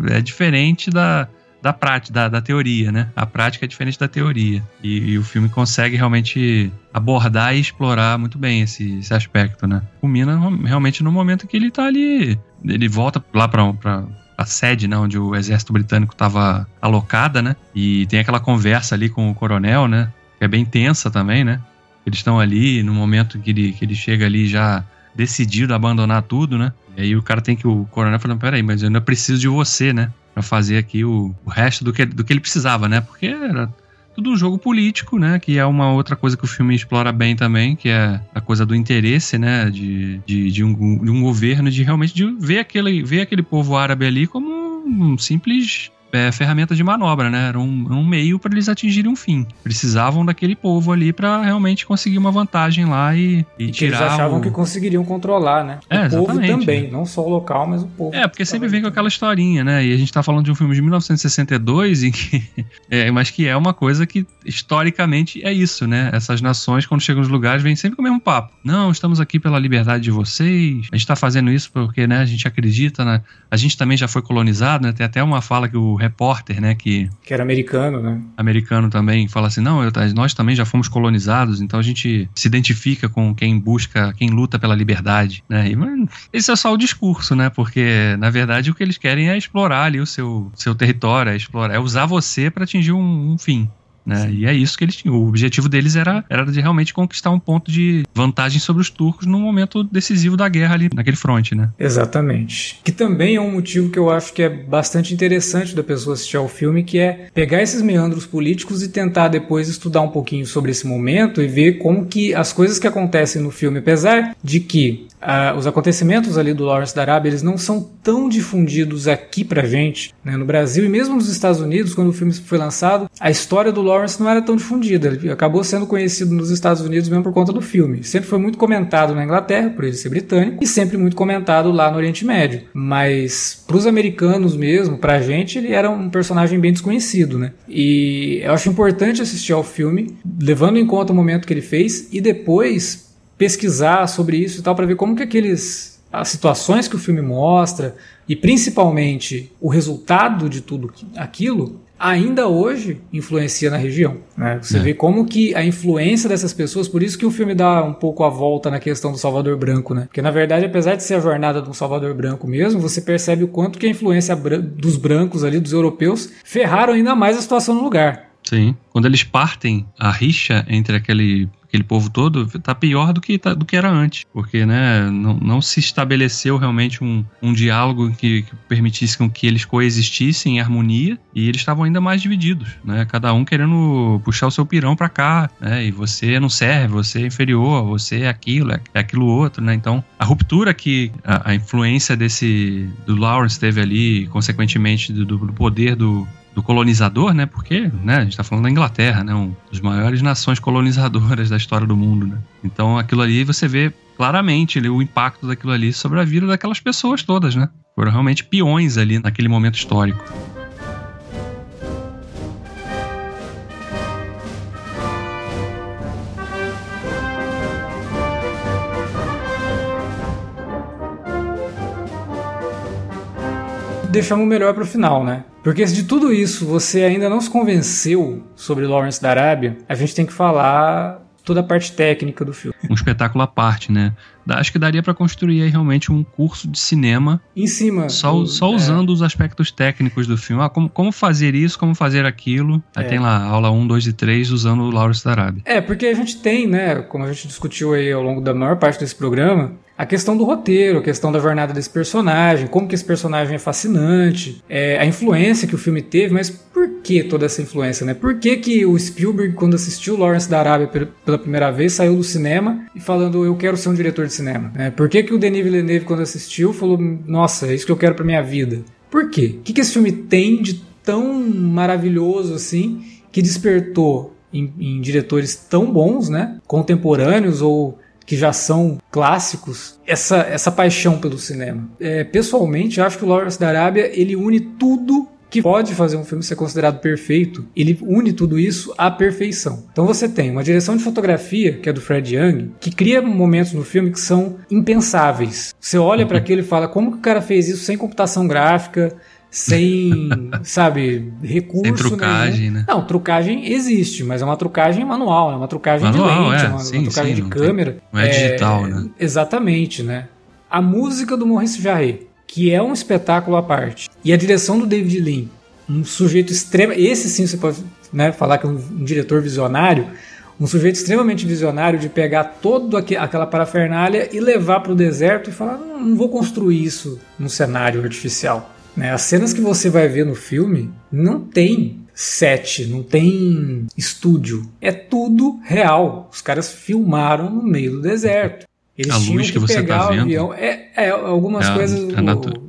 é diferente da, da prática, da, da, teoria, né? A prática é diferente da teoria. E, e, o filme consegue realmente abordar e explorar muito bem esse, esse aspecto, né? Culmina realmente no momento que ele tá ali. Ele volta lá pra, pra a sede, né, onde o exército britânico estava alocada, né? E tem aquela conversa ali com o coronel, né? Que é bem tensa também, né? Eles estão ali no momento que ele, que ele chega ali já decidido a abandonar tudo, né? E aí o cara tem que. O coronel falando: peraí, mas eu ainda preciso de você, né? Pra fazer aqui o, o resto do que, do que ele precisava, né? Porque era tudo um jogo político, né? Que é uma outra coisa que o filme explora bem também, que é a coisa do interesse, né? De, de, de, um, de um governo, de realmente de ver aquele, ver aquele povo árabe ali como um simples é, ferramenta de manobra, né? Era um, um meio para eles atingirem um fim. Precisavam daquele povo ali para realmente conseguir uma vantagem lá e, e, e tirar. Eles achavam o... que conseguiriam controlar, né? O é, povo também, não só o local, mas o povo. É, porque sempre vem com aquela historinha, né? E a gente tá falando de um filme de 1962, e que, [laughs] é, mas que é uma coisa que historicamente é isso, né? Essas nações, quando chegam nos lugares, vêm sempre com o mesmo papo. Não, estamos aqui pela liberdade de vocês, a gente tá fazendo isso porque né, a gente acredita, né? A gente também já foi colonizado, né? Tem até uma fala que o repórter, né? Que, que era americano, né? Americano também, fala assim: não, eu, nós também já fomos colonizados, então a gente se identifica com quem busca, quem luta pela liberdade, né? E, mano, esse é só o discurso, né? Porque, na verdade, o que eles querem é explorar ali o seu, seu território, é explorar, é usar você para atingir um, um fim. Né? E é isso que eles tinham. O objetivo deles era, era de realmente conquistar um ponto de vantagem sobre os turcos no momento decisivo da guerra ali, naquele fronte, né? Exatamente. Que também é um motivo que eu acho que é bastante interessante da pessoa assistir ao filme, que é pegar esses meandros políticos e tentar depois estudar um pouquinho sobre esse momento e ver como que as coisas que acontecem no filme, apesar de que Uh, os acontecimentos ali do Lawrence da Arábia eles não são tão difundidos aqui pra gente, né, no Brasil e mesmo nos Estados Unidos, quando o filme foi lançado, a história do Lawrence não era tão difundida. Ele acabou sendo conhecido nos Estados Unidos mesmo por conta do filme. Sempre foi muito comentado na Inglaterra, por ele ser britânico, e sempre muito comentado lá no Oriente Médio. Mas para os americanos mesmo, pra gente, ele era um personagem bem desconhecido, né? E eu acho importante assistir ao filme, levando em conta o momento que ele fez e depois pesquisar sobre isso e tal para ver como que aqueles as situações que o filme mostra e principalmente o resultado de tudo aquilo ainda hoje influencia na região. Né? Você é. vê como que a influência dessas pessoas, por isso que o filme dá um pouco a volta na questão do Salvador Branco, né? Porque na verdade, apesar de ser a jornada de um Salvador Branco mesmo, você percebe o quanto que a influência dos brancos ali, dos europeus, ferraram ainda mais a situação no lugar. Sim. Quando eles partem, a rixa entre aquele aquele povo todo, tá pior do que, tá, do que era antes. Porque, né, não, não se estabeleceu realmente um, um diálogo que, que permitisse que eles coexistissem em harmonia e eles estavam ainda mais divididos, né? Cada um querendo puxar o seu pirão para cá, né? E você não serve, você é inferior, você é aquilo, é, é aquilo outro, né? Então, a ruptura que a, a influência desse do Lawrence teve ali, consequentemente do, do poder do, do colonizador, né? Porque né, a gente está falando da Inglaterra, né? Um dos maiores nações colonizadoras da história do mundo, né? Então aquilo ali você vê claramente o impacto daquilo ali sobre a vida daquelas pessoas todas, né? Foram realmente peões ali naquele momento histórico. Deixamos o melhor para o final, né? Porque se de tudo isso você ainda não se convenceu sobre Lawrence da Arábia, a gente tem que falar toda a parte técnica do filme. Um espetáculo à parte, né? Acho que daria para construir aí realmente um curso de cinema em cima. Só, do, só é. usando é. os aspectos técnicos do filme. Ah, como, como fazer isso, como fazer aquilo. Aí é. tem lá aula 1, 2 e 3 usando o Lawrence da Arábia. É, porque a gente tem, né, como a gente discutiu aí ao longo da maior parte desse programa, a questão do roteiro, a questão da jornada desse personagem, como que esse personagem é fascinante, é, a influência que o filme teve, mas por que toda essa influência, né? Por que, que o Spielberg, quando assistiu Lawrence da Arábia pela primeira vez, saiu do cinema e falando, eu quero ser um diretor de cinema? É, por que, que o Denis Villeneuve, quando assistiu, falou, nossa, é isso que eu quero pra minha vida? Por quê? O que, que esse filme tem de tão maravilhoso assim, que despertou em, em diretores tão bons, né? Contemporâneos ou que já são clássicos, essa, essa paixão pelo cinema. É, pessoalmente, acho que o Lawrence da Arábia ele une tudo que pode fazer um filme ser considerado perfeito, ele une tudo isso à perfeição. Então você tem uma direção de fotografia, que é do Fred Young, que cria momentos no filme que são impensáveis. Você olha uhum. para aquilo e fala, como que o cara fez isso sem computação gráfica, sem, sabe, recurso. Sem trucagem, né? Não, trucagem existe, mas é uma trucagem manual, é uma trucagem manual, de lente, é, uma, sim, uma trucagem sim, de câmera. Tem, não é, é, digital, né? Exatamente, né? A música do Maurice Jarre, que é um espetáculo à parte, e a direção do David Lean, um sujeito extremo, esse sim você pode né, falar que é um, um diretor visionário, um sujeito extremamente visionário de pegar toda aquela parafernália e levar para o deserto e falar: não, não vou construir isso num cenário artificial. Né? As cenas que você vai ver no filme não tem set, não tem estúdio. É tudo real. Os caras filmaram no meio do deserto. Eles a tinham que, que você pegar tá o avião. É, é algumas é, coisas.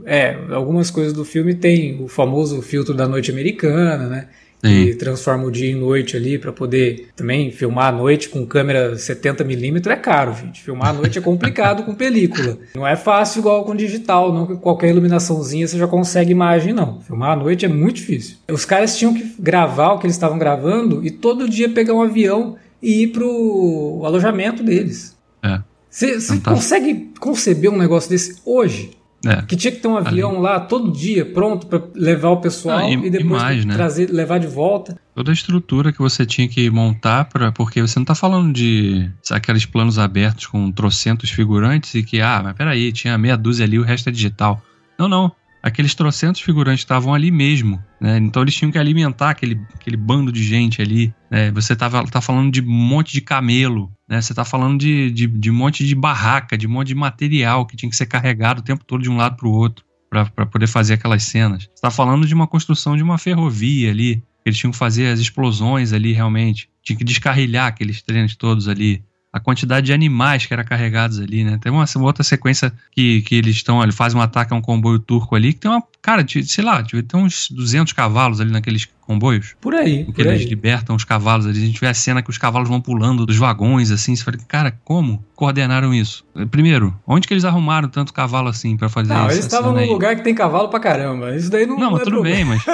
é, algumas coisas do filme tem o famoso filtro da noite americana, né? E transforma o dia em noite ali para poder também filmar à noite com câmera 70mm é caro, gente. Filmar à noite é complicado com película. Não é fácil igual com digital, não que qualquer iluminaçãozinha você já consegue imagem, não. Filmar à noite é muito difícil. Os caras tinham que gravar o que eles estavam gravando e todo dia pegar um avião e ir pro alojamento deles. É. Você consegue conceber um negócio desse hoje? É. Que tinha que ter um avião Ali. lá todo dia pronto para levar o pessoal ah, e, e, depois mais, né? trazer, levar de volta. Toda a estrutura que você tinha que montar para porque você não está falando de aqueles planos abertos com trocentos figurantes e que ah, mas peraí, tinha meia dúzia ali, o resto é digital. Não, não aqueles trocentos figurantes estavam ali mesmo, né? Então eles tinham que alimentar aquele, aquele bando de gente ali. Né? Você tava, tá falando de um monte de camelo, né? Você tá falando de, de, de um monte de barraca, de um monte de material que tinha que ser carregado o tempo todo de um lado para o outro para poder fazer aquelas cenas. Você tá falando de uma construção de uma ferrovia ali. Eles tinham que fazer as explosões ali realmente. Tinha que descarrilhar aqueles trens todos ali a quantidade de animais que eram carregados ali, né? Tem uma, uma outra sequência que, que eles estão, ele faz um ataque a um comboio turco ali, que tem uma, cara, sei lá, tem uns 200 cavalos ali naqueles comboios. Por aí. Em que eles aí. libertam os cavalos ali. A gente vê a cena que os cavalos vão pulando dos vagões, assim. Você fala, cara, como coordenaram isso? Primeiro, onde que eles arrumaram tanto cavalo assim para fazer isso? Não, eles estavam num lugar que tem cavalo pra caramba. Isso daí não. Não, mas é tudo problema. bem, mas.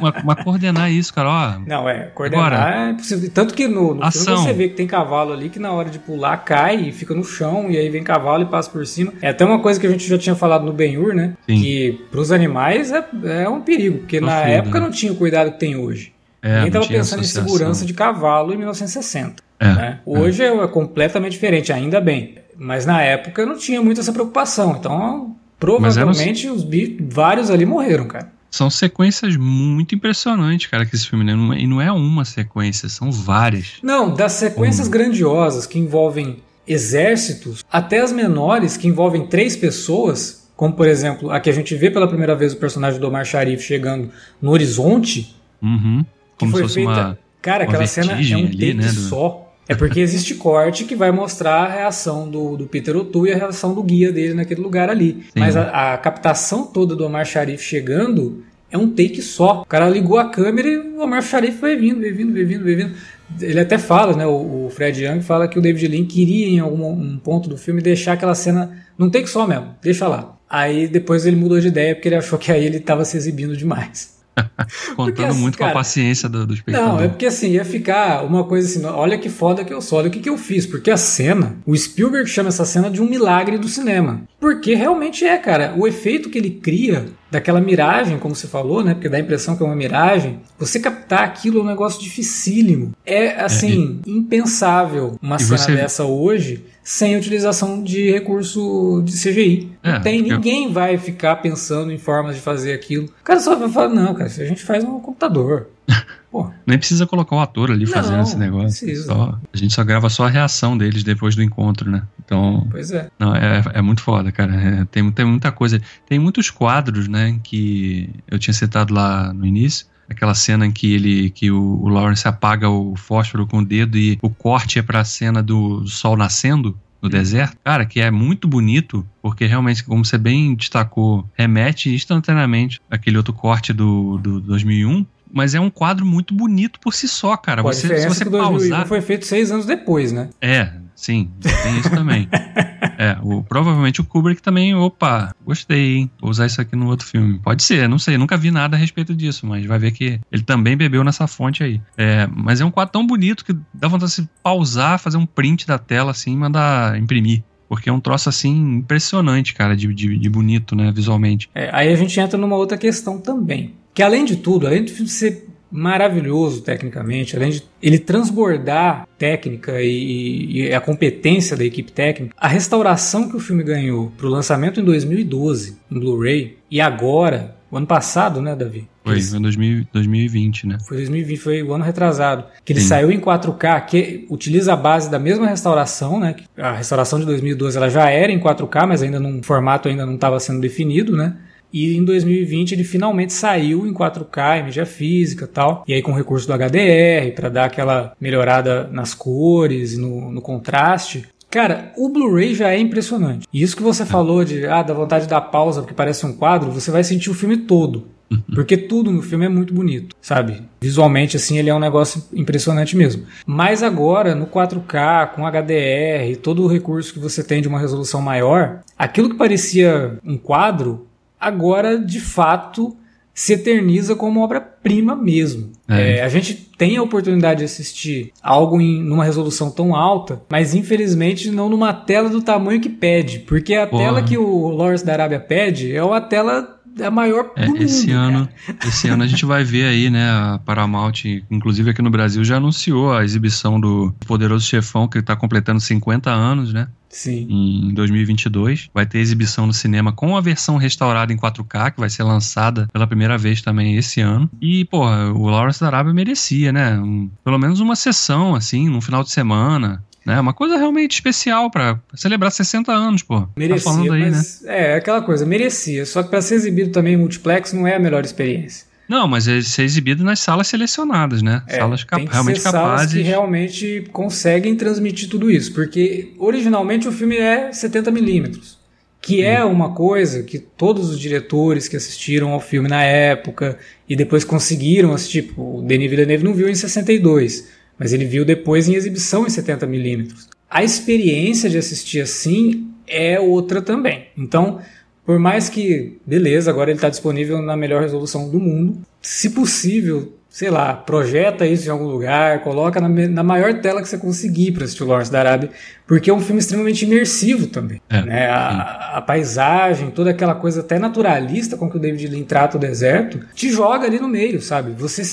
mas, mas, coordenar isso, cara, ó. [laughs] Não, é. Coordenar agora, é possível. Tanto que no, no filme você vê que tem cavalo ali que na hora de pular cai e fica no chão, e aí vem cavalo e passa por cima. É até uma coisa que a gente já tinha falado no Ben-Hur, né? Sim. Que pros animais é, é um perigo, porque na época né? não tinha o cuidado que tem hoje. É, Ninguém estava pensando em segurança de cavalo em 1960. É, né? É. Hoje é. é. completamente diferente, ainda bem. Mas na época não tinha muito essa preocupação. Então, provavelmente os bichos, vários ali morreram, cara. São sequências muito impressionantes, cara, que esse filme, né? Não é- E não é uma sequência, são várias. Não, das sequências Hum. grandiosas que envolvem exércitos, até as menores que envolvem três pessoas, como por exemplo, a que a gente vê pela primeira vez o personagem do Omar Sharif chegando no horizonte, Uhum. que Como se foi fosse feita. uma. cara, uma aquela cena é um ali, take né, só. É porque existe [laughs] corte que vai mostrar a reação do, do Peter O'Toole e a reação do guia dele naquele lugar ali. Sim. Mas a, a captação toda do Omar Sharif chegando é um take só. O cara ligou a câmera e o Omar Sharif vai vindo, vai vindo, vai vindo, vai vindo. Ele até fala, né? O, o Fred Young fala que o David Lean queria em algum um ponto do filme deixar aquela cena num take só mesmo, deixa lá. Aí depois ele mudou de ideia porque ele achou que aí ele estava se exibindo demais. [laughs] Contando assim, muito com cara, a paciência do, do espectador. Não, é porque assim, ia ficar uma coisa assim, olha que foda que eu sou, olha o que, que eu fiz. Porque a cena, o Spielberg chama essa cena de um milagre do cinema. Porque realmente é, cara. O efeito que ele cria daquela miragem, como você falou, né? Porque dá a impressão que é uma miragem. Você captar aquilo é um negócio dificílimo. É, assim, impensável uma E cena você- dessa hoje sem utilização de recurso de CGI. Não É, tem, eu- ninguém vai ficar pensando em formas de fazer aquilo. O cara só vai falar, não, cara, a gente faz no computador. [laughs] Pô, Nem precisa colocar o ator ali Não, fazendo esse negócio. Só- a gente só grava só a reação deles depois do encontro, né? Então, pois é. não, é, é muito foda, cara. É, tem, tem muita coisa. Tem muitos quadros, né? Que eu tinha citado lá no início. Aquela cena em que ele, que o, o Lawrence apaga o fósforo com o dedo e o corte é pra cena do sol nascendo no deserto. Cara, que é muito bonito, porque realmente, como você bem destacou, remete instantaneamente àquele outro corte do, do 2001. Mas é um quadro muito bonito por si só, cara. Pô, Você, se é você que o 2001 pausar. foi feito seis anos depois, né? É, sim, tem isso também. [laughs] é, o, provavelmente o Kubrick também, opa, gostei, hein? Vou usar isso aqui no outro filme. Pode ser, não sei, nunca vi nada a respeito disso, mas vai ver que ele também bebeu nessa fonte aí. É, mas é um quadro tão bonito que dá vontade de se pausar, fazer um print da tela assim e mandar imprimir. Porque é um troço assim impressionante, cara, de, de, de bonito, né, visualmente. É, aí a gente entra numa outra questão também. Que além de tudo, além do filme ser maravilhoso tecnicamente, além de ele transbordar técnica e, e a competência da equipe técnica, a restauração que o filme ganhou pro lançamento em 2012 em Blu-ray e agora, o ano passado, né, Davi? Foi 2000, 2020, né? Foi 2020, foi o ano retrasado. Que ele Sim. saiu em 4K, que utiliza a base da mesma restauração, né? A restauração de 2012 ela já era em 4K, mas ainda num formato ainda não estava sendo definido, né? E em 2020 ele finalmente saiu em 4K, em mídia física e tal. E aí com recurso do HDR, para dar aquela melhorada nas cores e no, no contraste. Cara, o Blu-ray já é impressionante. E isso que você falou de, ah, da vontade de dar pausa porque parece um quadro, você vai sentir o filme todo. Porque tudo no filme é muito bonito, sabe? Visualmente, assim, ele é um negócio impressionante mesmo. Mas agora, no 4K, com HDR, todo o recurso que você tem de uma resolução maior, aquilo que parecia um quadro, agora, de fato, se eterniza como obra-prima mesmo. É. É, a gente tem a oportunidade de assistir algo em numa resolução tão alta, mas infelizmente não numa tela do tamanho que pede, porque a Porra. tela que o Lawrence da Arábia pede é uma tela a maior É, do esse ano, esse ano a gente vai ver aí, né, a Paramount, inclusive aqui no Brasil, já anunciou a exibição do Poderoso Chefão, que está completando 50 anos, né, Sim. em 2022. Vai ter exibição no cinema com a versão restaurada em 4K, que vai ser lançada pela primeira vez também esse ano. E, porra, o Lawrence da Arábia merecia, né, um- pelo menos uma sessão, assim, num final de semana. Né, uma coisa realmente especial pra celebrar 60 anos, pô. Merecia, tá falando aí, né? mas é aquela coisa, merecia. Só que para ser exibido também em multiplex não é a melhor experiência. Não, mas é ser exibido nas salas selecionadas, né? É, salas cap- tem que realmente ser salas capazes. que realmente conseguem transmitir tudo isso, porque originalmente o filme é 70 milímetros, que é uma coisa que todos os diretores que assistiram ao filme na época e depois conseguiram assistir, tipo, o Denis Villeneuve não viu em 62, mas ele viu depois em exibição em 70 milímetros. A experiência de assistir assim é outra também. Então, por mais que, beleza, agora ele está disponível na melhor resolução do mundo, se possível, sei lá, projeta isso em algum lugar, coloca na, na maior tela que você conseguir para assistir o Lawrence da Arábia, porque é um filme extremamente imersivo também. É, né? a, a paisagem, toda aquela coisa até naturalista com que o David Lean trata o deserto, te joga ali no meio, sabe? Você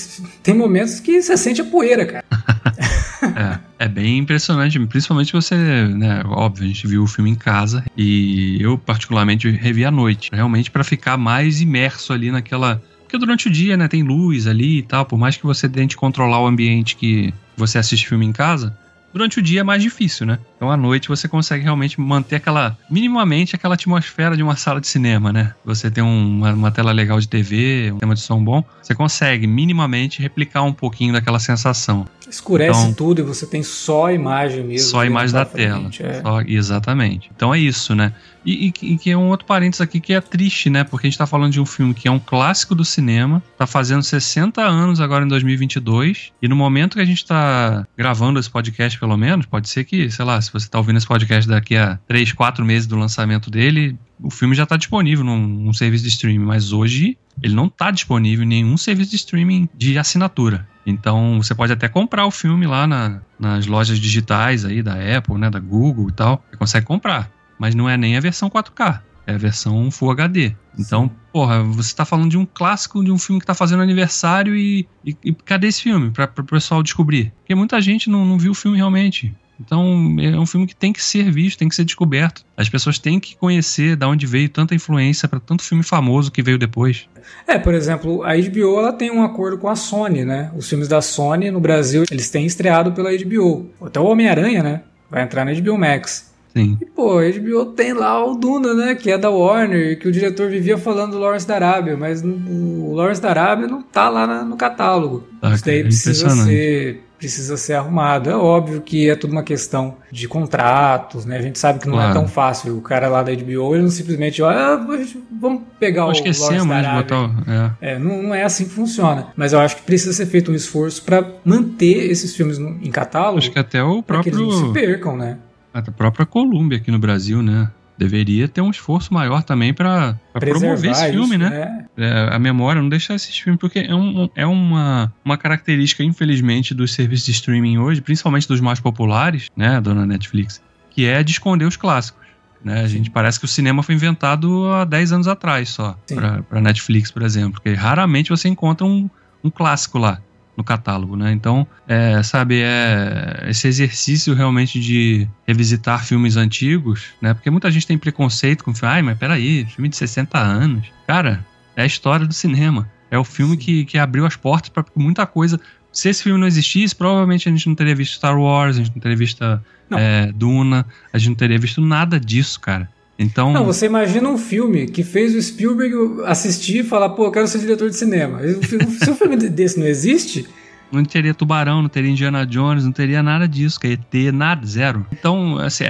tem momentos que você sente a poeira, cara. [laughs] É, é bem impressionante, principalmente você, né? Óbvio, a gente viu o filme em casa e eu, particularmente, revi à noite, realmente para ficar mais imerso ali naquela. Porque durante o dia, né, tem luz ali e tal, por mais que você tente controlar o ambiente que você assiste filme em casa, durante o dia é mais difícil, né? Então à noite você consegue realmente manter aquela, minimamente aquela atmosfera de uma sala de cinema, né? Você tem uma, uma, tela legal de TV, um tema de som bom, você consegue minimamente replicar um pouquinho daquela sensação. Escurece então, tudo e você tem só a imagem mesmo. Só a imagem da tela. É. Só, exatamente. Então é isso, né? E, e, e, que é um outro parênteses aqui que é triste, né? Porque a gente tá falando de um filme que é um clássico do cinema, tá fazendo 60 anos agora em 2022, e no momento que a gente tá gravando esse podcast, pelo menos, pode ser que, sei lá, se você tá ouvindo esse podcast daqui a 3, 4 meses do lançamento dele, o filme já tá disponível num, num serviço de streaming, mas hoje ele não tá disponível em nenhum serviço de streaming de assinatura. Então você pode até comprar o filme lá na, nas lojas digitais aí da Apple, né, da Google e tal. Você consegue comprar mas não é nem a versão 4K, é a versão Full HD. Então, porra, você está falando de um clássico, de um filme que está fazendo aniversário e, e, e, cadê esse filme para o pessoal descobrir? Porque muita gente não, não viu o filme realmente. Então, é um filme que tem que ser visto, tem que ser descoberto. As pessoas têm que conhecer de onde veio tanta influência para tanto filme famoso que veio depois. É, por exemplo, a HBO ela tem um acordo com a Sony, né? Os filmes da Sony no Brasil, eles têm estreado pela HBO. Até o Homem-Aranha, né? Vai entrar na HBO Max. Sim. E, pô, a HBO tem lá o Duna, né? Que é da Warner, que o diretor vivia falando do Lawrence da Arábia, mas o Lawrence da Arábia não tá lá na, no catálogo. Ah, Isso daí é precisa ser precisa ser arrumado. É óbvio que é tudo uma questão de contratos, né? A gente sabe que não é claro. é tão fácil. O cara lá da HBO, ele não simplesmente, olha, ah, vamos pegar o esquecemos da Arábia. Botar, é. é não, não, é assim que funciona. Mas eu acho que precisa ser feito um esforço para manter esses filmes em catálogo. Acho que até o próprio... que eles não se percam, né? A própria Columbia aqui no Brasil, né? Deveria ter um esforço maior também para promover esse filme, isso, né? É. É, a memória, não deixar esses filmes, porque é, um, é uma, uma característica, infelizmente, dos serviços de streaming hoje, principalmente dos mais populares, né, dona Netflix, que é de esconder os clássicos. Né? A gente parece que o cinema foi inventado há 10 anos atrás só, para Netflix, por exemplo, porque raramente você encontra um, um clássico lá no catálogo, né? Então, é, sabe, é esse exercício realmente de revisitar filmes antigos, né? Porque muita gente tem preconceito com filme, ai, mas peraí, filme de 60 anos. Cara, é a história do cinema. É o filme que, que abriu as portas para muita coisa. Se esse filme não existisse, provavelmente a gente não teria visto Star Wars, a gente não teria visto é, Duna, a gente não teria visto nada disso, cara. Então... Não, você imagina um filme que fez o Spielberg assistir e falar, pô, eu quero ser diretor de cinema. [laughs] Se um filme desse não existe, não teria Tubarão, não teria Indiana Jones, não teria nada disso, que é ET, nada, zero. Então, assim, é,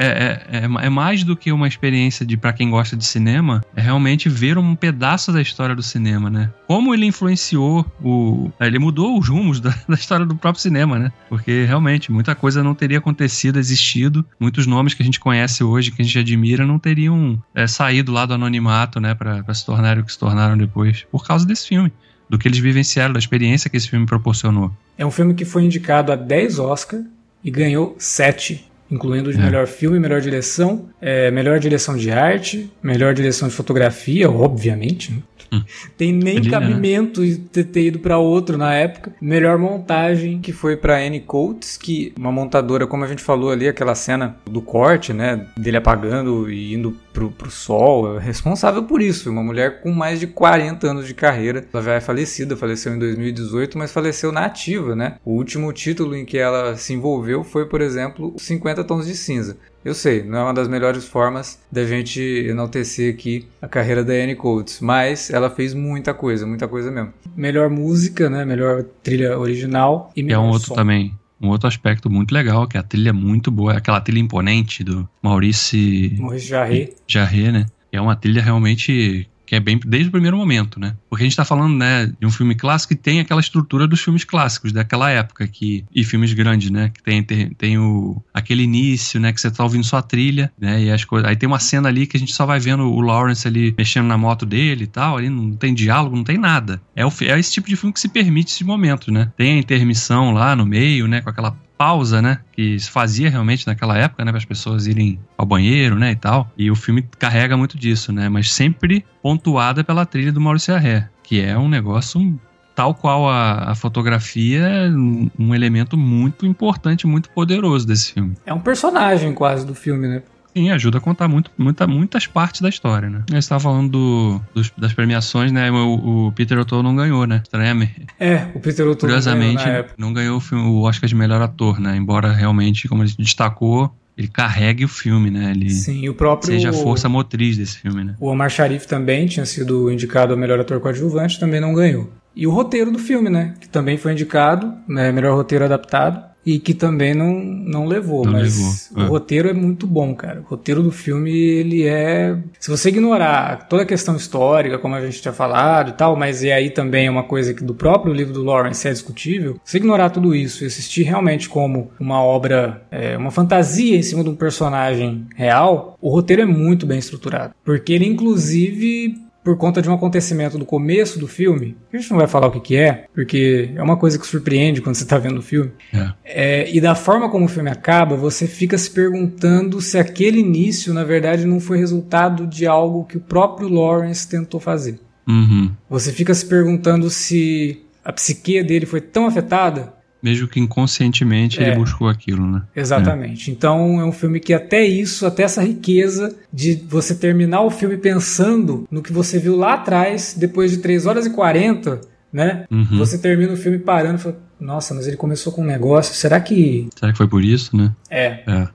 é, é, é mais do que uma experiência de para quem gosta de cinema, é realmente ver um pedaço da história do cinema, né? Como ele influenciou o. Ele mudou os rumos da, [laughs] da história do próprio cinema, né? Porque realmente muita coisa não teria acontecido, existido. Muitos nomes que a gente conhece hoje, que a gente admira, não teriam é, saído lá do anonimato, né? Para se tornarem o que se tornaram depois, por causa desse filme do que eles vivenciaram, da experiência que esse filme proporcionou. É um filme que foi indicado a 10 Oscar e ganhou 7, incluindo de é. melhor filme, melhor direção, é, melhor direção de arte, melhor direção de fotografia, obviamente. Né? Hum. Tem nem Ele, cabimento né? de ter ido para outro na época. Melhor montagem que foi para Annie Coates, que uma montadora, como a gente falou ali, aquela cena do corte, né, dele apagando e indo pro, pro sol, é responsável por isso. Uma mulher com mais de 40 anos de carreira. Ela já é falecida, faleceu em 2018, mas faleceu na ativa, né? O último título em que ela se envolveu foi, por exemplo, 50 Tons de Cinza. Eu sei, não é uma das melhores formas da gente enaltecer aqui a carreira da Annie Coates, mas ela fez muita coisa, muita coisa mesmo. Melhor música, né? Melhor trilha original e melhor É um outro som. também um outro aspecto muito legal, que a trilha é muito boa, aquela trilha imponente do Maurice... Maurice Jarre. Jarre, né? É uma trilha realmente que é bem desde o primeiro momento, né? Porque a gente tá falando, né, de um filme clássico que tem aquela estrutura dos filmes clássicos daquela época que e filmes grandes, né, que tem tem, tem o aquele início, né, que você tá ouvindo só a trilha, né, e as coisas, aí tem uma cena ali que a gente só vai vendo o Lawrence ali mexendo na moto dele e tal, ali não tem diálogo, não tem nada. É, o, é esse tipo de filme que se permite esse momento, né? Tem a intermissão lá no meio, né, com aquela pausa, né? Que se fazia realmente naquela época, né? Para as pessoas irem ao banheiro, né? E tal. E o filme carrega muito disso, né? Mas sempre pontuada pela trilha do Maurício Arré, que é um negócio tal qual a, a fotografia, um, um elemento muito importante, muito poderoso desse filme. É um personagem quase do filme, né? Sim, ajuda a contar muito, muita, muitas partes da história, né? Você estava falando do, dos, das premiações, né? O, o Peter O'Toole não ganhou, né? Estranhamente. É, o Peter O'Toole Curiosamente, não ganhou o, filme, o Oscar de melhor ator, né? Embora realmente, como ele destacou, ele carregue o filme, né? Ele Sim, o próprio seja a força motriz desse filme, né? O Omar Sharif também tinha sido indicado a melhor ator coadjuvante, também não ganhou. E o roteiro do filme, né? Que também foi indicado, né? Melhor roteiro adaptado e que também não, não levou, não mas levou. o é. roteiro é muito bom, cara. O roteiro do filme, ele é... Se você ignorar toda a questão histórica, como a gente tinha falado e tal, mas e aí também é uma coisa que do próprio livro do Lawrence é discutível, se ignorar tudo isso e assistir realmente como uma obra, é, uma fantasia em cima de um personagem real, o roteiro é muito bem estruturado. Porque ele, inclusive, por conta de um acontecimento do começo do filme, a gente não vai falar o que, que é, porque é uma coisa que surpreende quando você está vendo o filme. É. É, e da forma como o filme acaba, você fica se perguntando se aquele início, na verdade, não foi resultado de algo que o próprio Lawrence tentou fazer. Uhum. Você fica se perguntando se a psique dele foi tão afetada mesmo que inconscientemente é. ele buscou aquilo, né? Exatamente. É. Então é um filme que até isso, até essa riqueza de você terminar o filme pensando no que você viu lá atrás, depois de 3 horas e 40, né? Uhum. Você termina o filme parando e fala, nossa, mas ele começou com um negócio, será que... Será que foi por isso, né? É. É.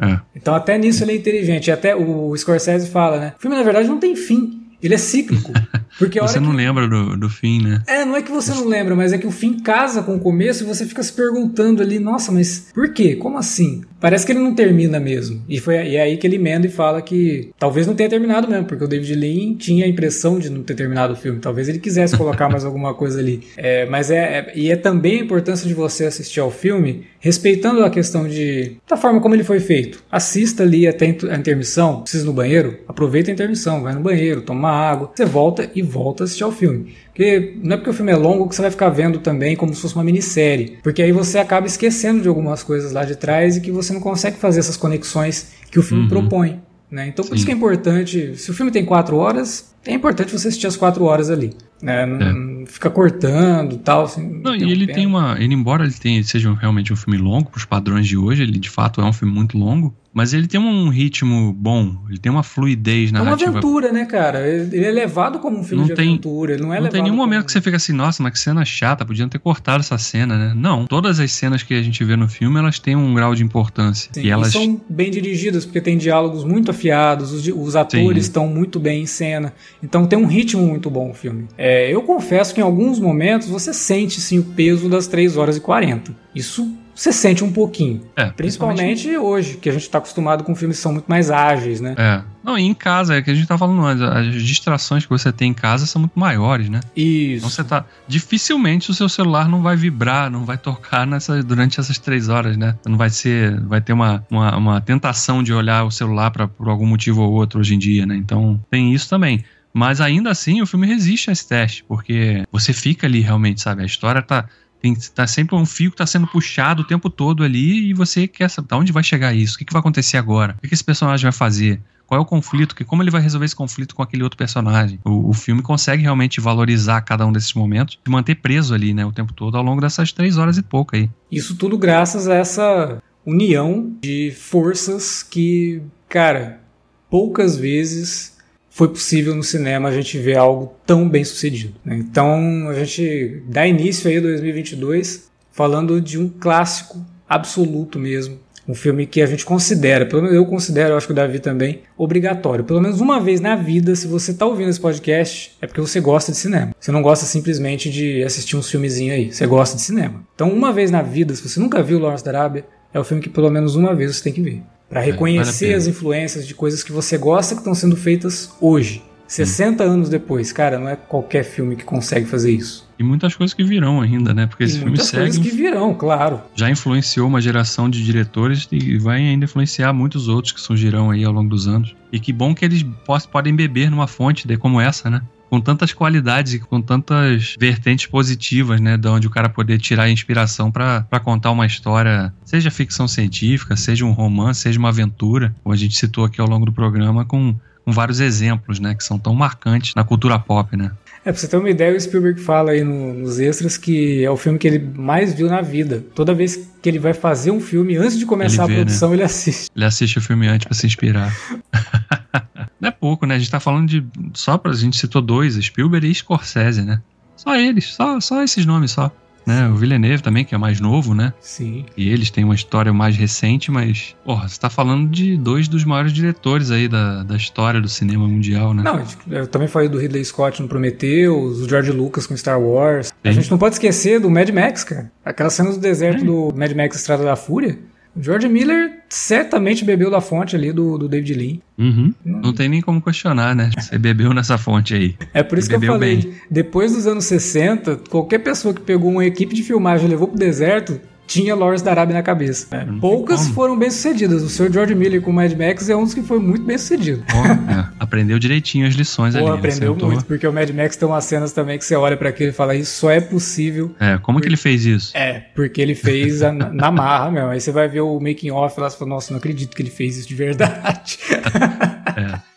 É. Então até nisso ele é inteligente. Até o Scorsese fala, né? O filme na verdade não tem fim. Ele é cíclico. [laughs] Porque você não que... lembra do, do fim, né? É, não é que você não lembra, mas é que o fim casa com o começo e você fica se perguntando ali, nossa, mas por quê? Como assim? Parece que ele não termina mesmo. E foi e é aí que ele emenda e fala que talvez não tenha terminado mesmo, porque o David Lean tinha a impressão de não ter terminado o filme. Talvez ele quisesse colocar mais [laughs] alguma coisa ali. É, mas é, é, E é também a importância de você assistir ao filme respeitando a questão de. da forma como ele foi feito. Assista ali até a intermissão, precisa ir no banheiro, aproveita a intermissão, vai no banheiro, toma água, você volta e volta a assistir ao filme. Porque não é porque o filme é longo que você vai ficar vendo também como se fosse uma minissérie. Porque aí você acaba esquecendo de algumas coisas lá de trás e que você não consegue fazer essas conexões que o filme uhum. propõe. Né? Então, por Sim. isso que é importante. Se o filme tem quatro horas, é importante você assistir as quatro horas ali. Né? Não, é. não fica cortando tal. Assim, não, e ele tem uma. Ele, embora ele, tenha, seja realmente um filme longo, para os padrões de hoje, ele de fato é um filme muito longo. Mas ele tem um ritmo bom, ele tem uma fluidez narrativa. É uma aventura, né, cara? Ele é levado como um filme não de tem, aventura, ele não é Não tem nenhum momento como... que você fica assim, nossa, mas que cena chata, podiam ter cortado essa cena, né? Não, todas as cenas que a gente vê no filme, elas têm um grau de importância. Sim, e elas e são bem dirigidas, porque tem diálogos muito afiados, os, os atores Sim. estão muito bem em cena. Então tem um ritmo muito bom o filme. É, eu confesso que em alguns momentos você sente sim o peso das 3 horas e 40. Isso você sente um pouquinho. É, principalmente, principalmente, hoje, que a gente está acostumado com filmes que são muito mais ágeis, né? É. Não, e em casa, é que a gente tá falando antes, as distrações que você tem em casa são muito maiores, né? Isso. Então você tá. Dificilmente o seu celular não vai vibrar, não vai tocar nessa, durante essas três horas, né? Não vai ser. Vai ter uma, uma, uma tentação de olhar o celular pra, por algum motivo ou outro hoje em dia, né? Então tem isso também. Mas ainda assim o filme resiste a esse teste, porque você fica ali realmente, sabe? A história tá tem tá sempre um fio que tá sendo puxado o tempo todo ali e você quer saber de onde vai chegar isso, o que, que vai acontecer agora, o que, que esse personagem vai fazer, qual é o conflito, que como ele vai resolver esse conflito com aquele outro personagem. O, o, filme consegue realmente valorizar cada um desses momentos e manter preso ali, né, o tempo todo ao longo dessas três horas e pouco aí. Isso tudo graças a essa união de forças que, cara, poucas vezes foi possível no cinema a gente ver algo tão bem sucedido. Né? Então a gente dá início aí a 2022 falando de um clássico absoluto mesmo. Um filme que a gente considera, pelo menos eu considero, eu acho que o Davi também, obrigatório. Pelo menos uma vez na vida, se você está ouvindo esse podcast, é porque você gosta de cinema. Você não gosta simplesmente de assistir uns filmezinhos aí. Você gosta de cinema. Então, uma vez na vida, se você nunca viu Lawrence da Arábia, é o filme que pelo menos uma vez você tem que ver para é, reconhecer vale as influências de coisas que você gosta que estão sendo feitas hoje. 60 hum. anos depois, cara, não é qualquer filme que consegue fazer isso. E muitas coisas que virão ainda, né? Porque esse filme muitas segue. Muitas coisas que virão, claro. Já influenciou uma geração de diretores e vai ainda influenciar muitos outros que surgirão aí ao longo dos anos. E que bom que eles podem beber numa fonte de como essa, né? Com tantas qualidades e com tantas vertentes positivas, né? De onde o cara poder tirar inspiração para contar uma história, seja ficção científica, seja um romance, seja uma aventura, como a gente citou aqui ao longo do programa, com com vários exemplos, né? Que são tão marcantes na cultura pop, né? É, pra você ter uma ideia, o Spielberg fala aí no, nos extras que é o filme que ele mais viu na vida. Toda vez que ele vai fazer um filme, antes de começar a produção, né? ele assiste. Ele assiste o filme antes para se inspirar. [laughs] Não é pouco, né? A gente tá falando de. Só pra. A gente citou dois, Spielberg e Scorsese, né? Só eles, só, só esses nomes só né? O Villeneuve também, que é mais novo, né? Sim. E eles têm uma história mais recente, mas, porra, você tá falando de dois dos maiores diretores aí da, da história do cinema mundial, né? Não, eu também falei do Ridley Scott no Prometheus, o George Lucas com Star Wars. Sim. A gente não pode esquecer do Mad Max, cara. Aquela cena do deserto do Mad Max Estrada da Fúria. George Miller certamente bebeu da fonte ali do, do David Lean. Uhum. Não, não, tem nem como questionar, né? Você bebeu nessa fonte aí. É por isso que eu falei. Bem. Depois dos anos 60, qualquer pessoa que pegou uma equipe de filmagem e levou pro deserto tinha Lawrence da Arábia na cabeça. É, Poucas foram bem sucedidas. O Sr. George Miller com o Mad Max é um dos que foi muito bem sucedido. é. Aprendeu direitinho as lições Pô, ali. Aprendeu muito, porque o Mad Max tem umas cenas também que você olha para aquilo e fala, isso só é possível. É, como porque... que ele fez isso? É, porque ele fez a, na marra mesmo. Aí você vai ver o making off lá e fala, nossa, não acredito que ele fez isso de verdade. [laughs] é.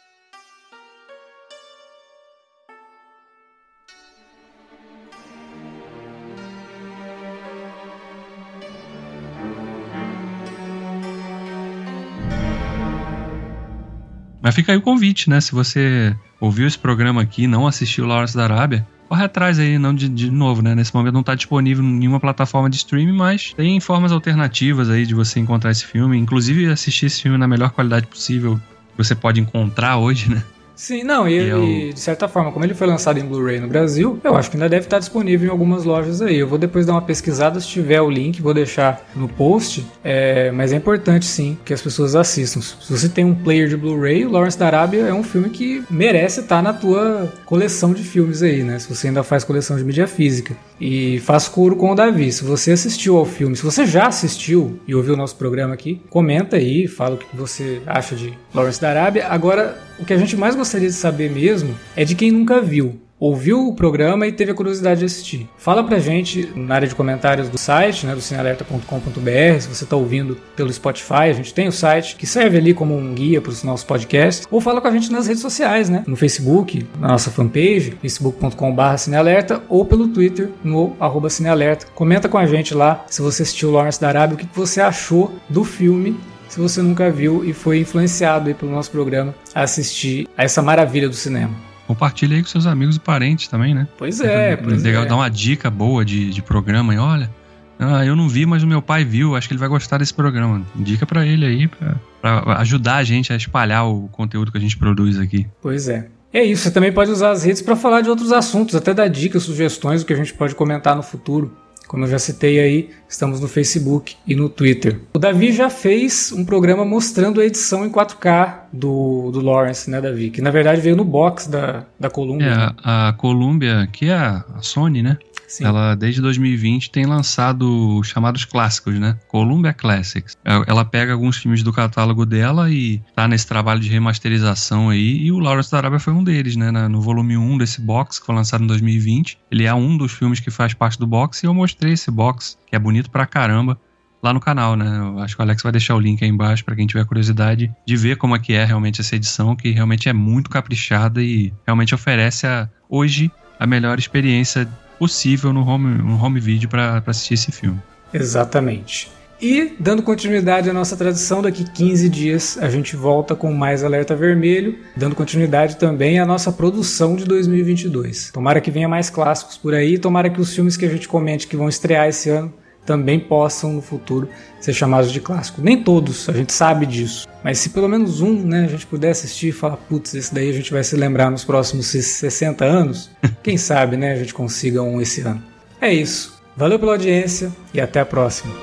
Mas fica aí o convite, né? Se você ouviu esse programa aqui não assistiu Lawrence da Arábia, corre atrás aí, não de, de novo, né? Nesse momento não está disponível em nenhuma plataforma de streaming, mas tem formas alternativas aí de você encontrar esse filme, inclusive assistir esse filme na melhor qualidade possível que você pode encontrar hoje, né? Sim, não, e, eu... e, de certa forma, como ele foi lançado em Blu-ray no Brasil, eu acho que ainda deve estar disponível em algumas lojas aí. Eu vou depois dar uma pesquisada, se tiver o link, vou deixar no post. É, mas é importante sim que as pessoas assistam. Se você tem um player de Blu-ray, Lawrence da Arábia é um filme que merece estar na tua coleção de filmes aí, né? Se você ainda faz coleção de mídia física. E faço coro com o Davi. Se você assistiu ao filme, se você já assistiu e ouviu o nosso programa aqui, comenta aí, fala o que você acha de Lawrence da Arábia. Agora, o que a gente mais gostaria de saber mesmo é de quem nunca viu ouviu o programa e teve a curiosidade de assistir. Fala pra gente na área de comentários do site, né, do cinealerta.com.br, se você tá ouvindo pelo Spotify, a gente tem o site que serve ali como um guia para os nossos podcasts, ou fala com a gente nas redes sociais, né, no Facebook, na nossa fanpage, facebook.com.br cinealerta, ou pelo Twitter, no arroba cinealerta. Comenta com a gente lá se você assistiu Lawrence da Arábia, o que você achou do filme se você nunca viu e foi influenciado pelo nosso programa a assistir a essa maravilha do cinema. Compartilha aí com seus amigos e parentes também, né? Pois é, é pois legal é. dar uma dica boa de, de programa e olha. Ah, eu não vi, mas o meu pai viu, acho que ele vai gostar desse programa. Dica para ele aí, para ajudar a gente a espalhar o conteúdo que a gente produz aqui. Pois é. É isso, você também pode usar as redes para falar de outros assuntos, até dar dicas, sugestões, o que a gente pode comentar no futuro. Como eu já citei aí, estamos no Facebook e no Twitter. O Davi já fez um programa mostrando a edição em 4K do, do Lawrence, né, Davi? Que na verdade veio no box da, da Columbia. É, né? a Columbia, que é a Sony, né? Sim. Ela, desde 2020, tem lançado chamados clássicos, né? Columbia Classics. É, ela pega alguns filmes do catálogo dela e tá nesse trabalho de remasterização aí. E o Lawrence da Arábia foi um deles, né? No volume 1 desse box, que foi lançado em 2020. Ele é um dos filmes que faz parte do box e eu mostrei esse box, que é bonito pra caramba lá no canal, né? Eu acho que o Alex vai deixar o link aí embaixo para quem tiver curiosidade de ver como é que é realmente essa edição, que realmente é muito caprichada e realmente oferece a, hoje a melhor experiência possível no home, no home video para assistir esse filme. Exatamente. E, dando continuidade à nossa tradição, daqui 15 dias a gente volta com mais Alerta Vermelho, dando continuidade também à nossa produção de 2022. Tomara que venha mais clássicos por aí, tomara que os filmes que a gente comente que vão estrear esse ano também possam no futuro ser chamados de clássico. Nem todos, a gente sabe disso. Mas se pelo menos um né, a gente puder assistir e falar, putz, esse daí a gente vai se lembrar nos próximos 60 anos, [laughs] quem sabe né, a gente consiga um esse ano. É isso. Valeu pela audiência e até a próxima.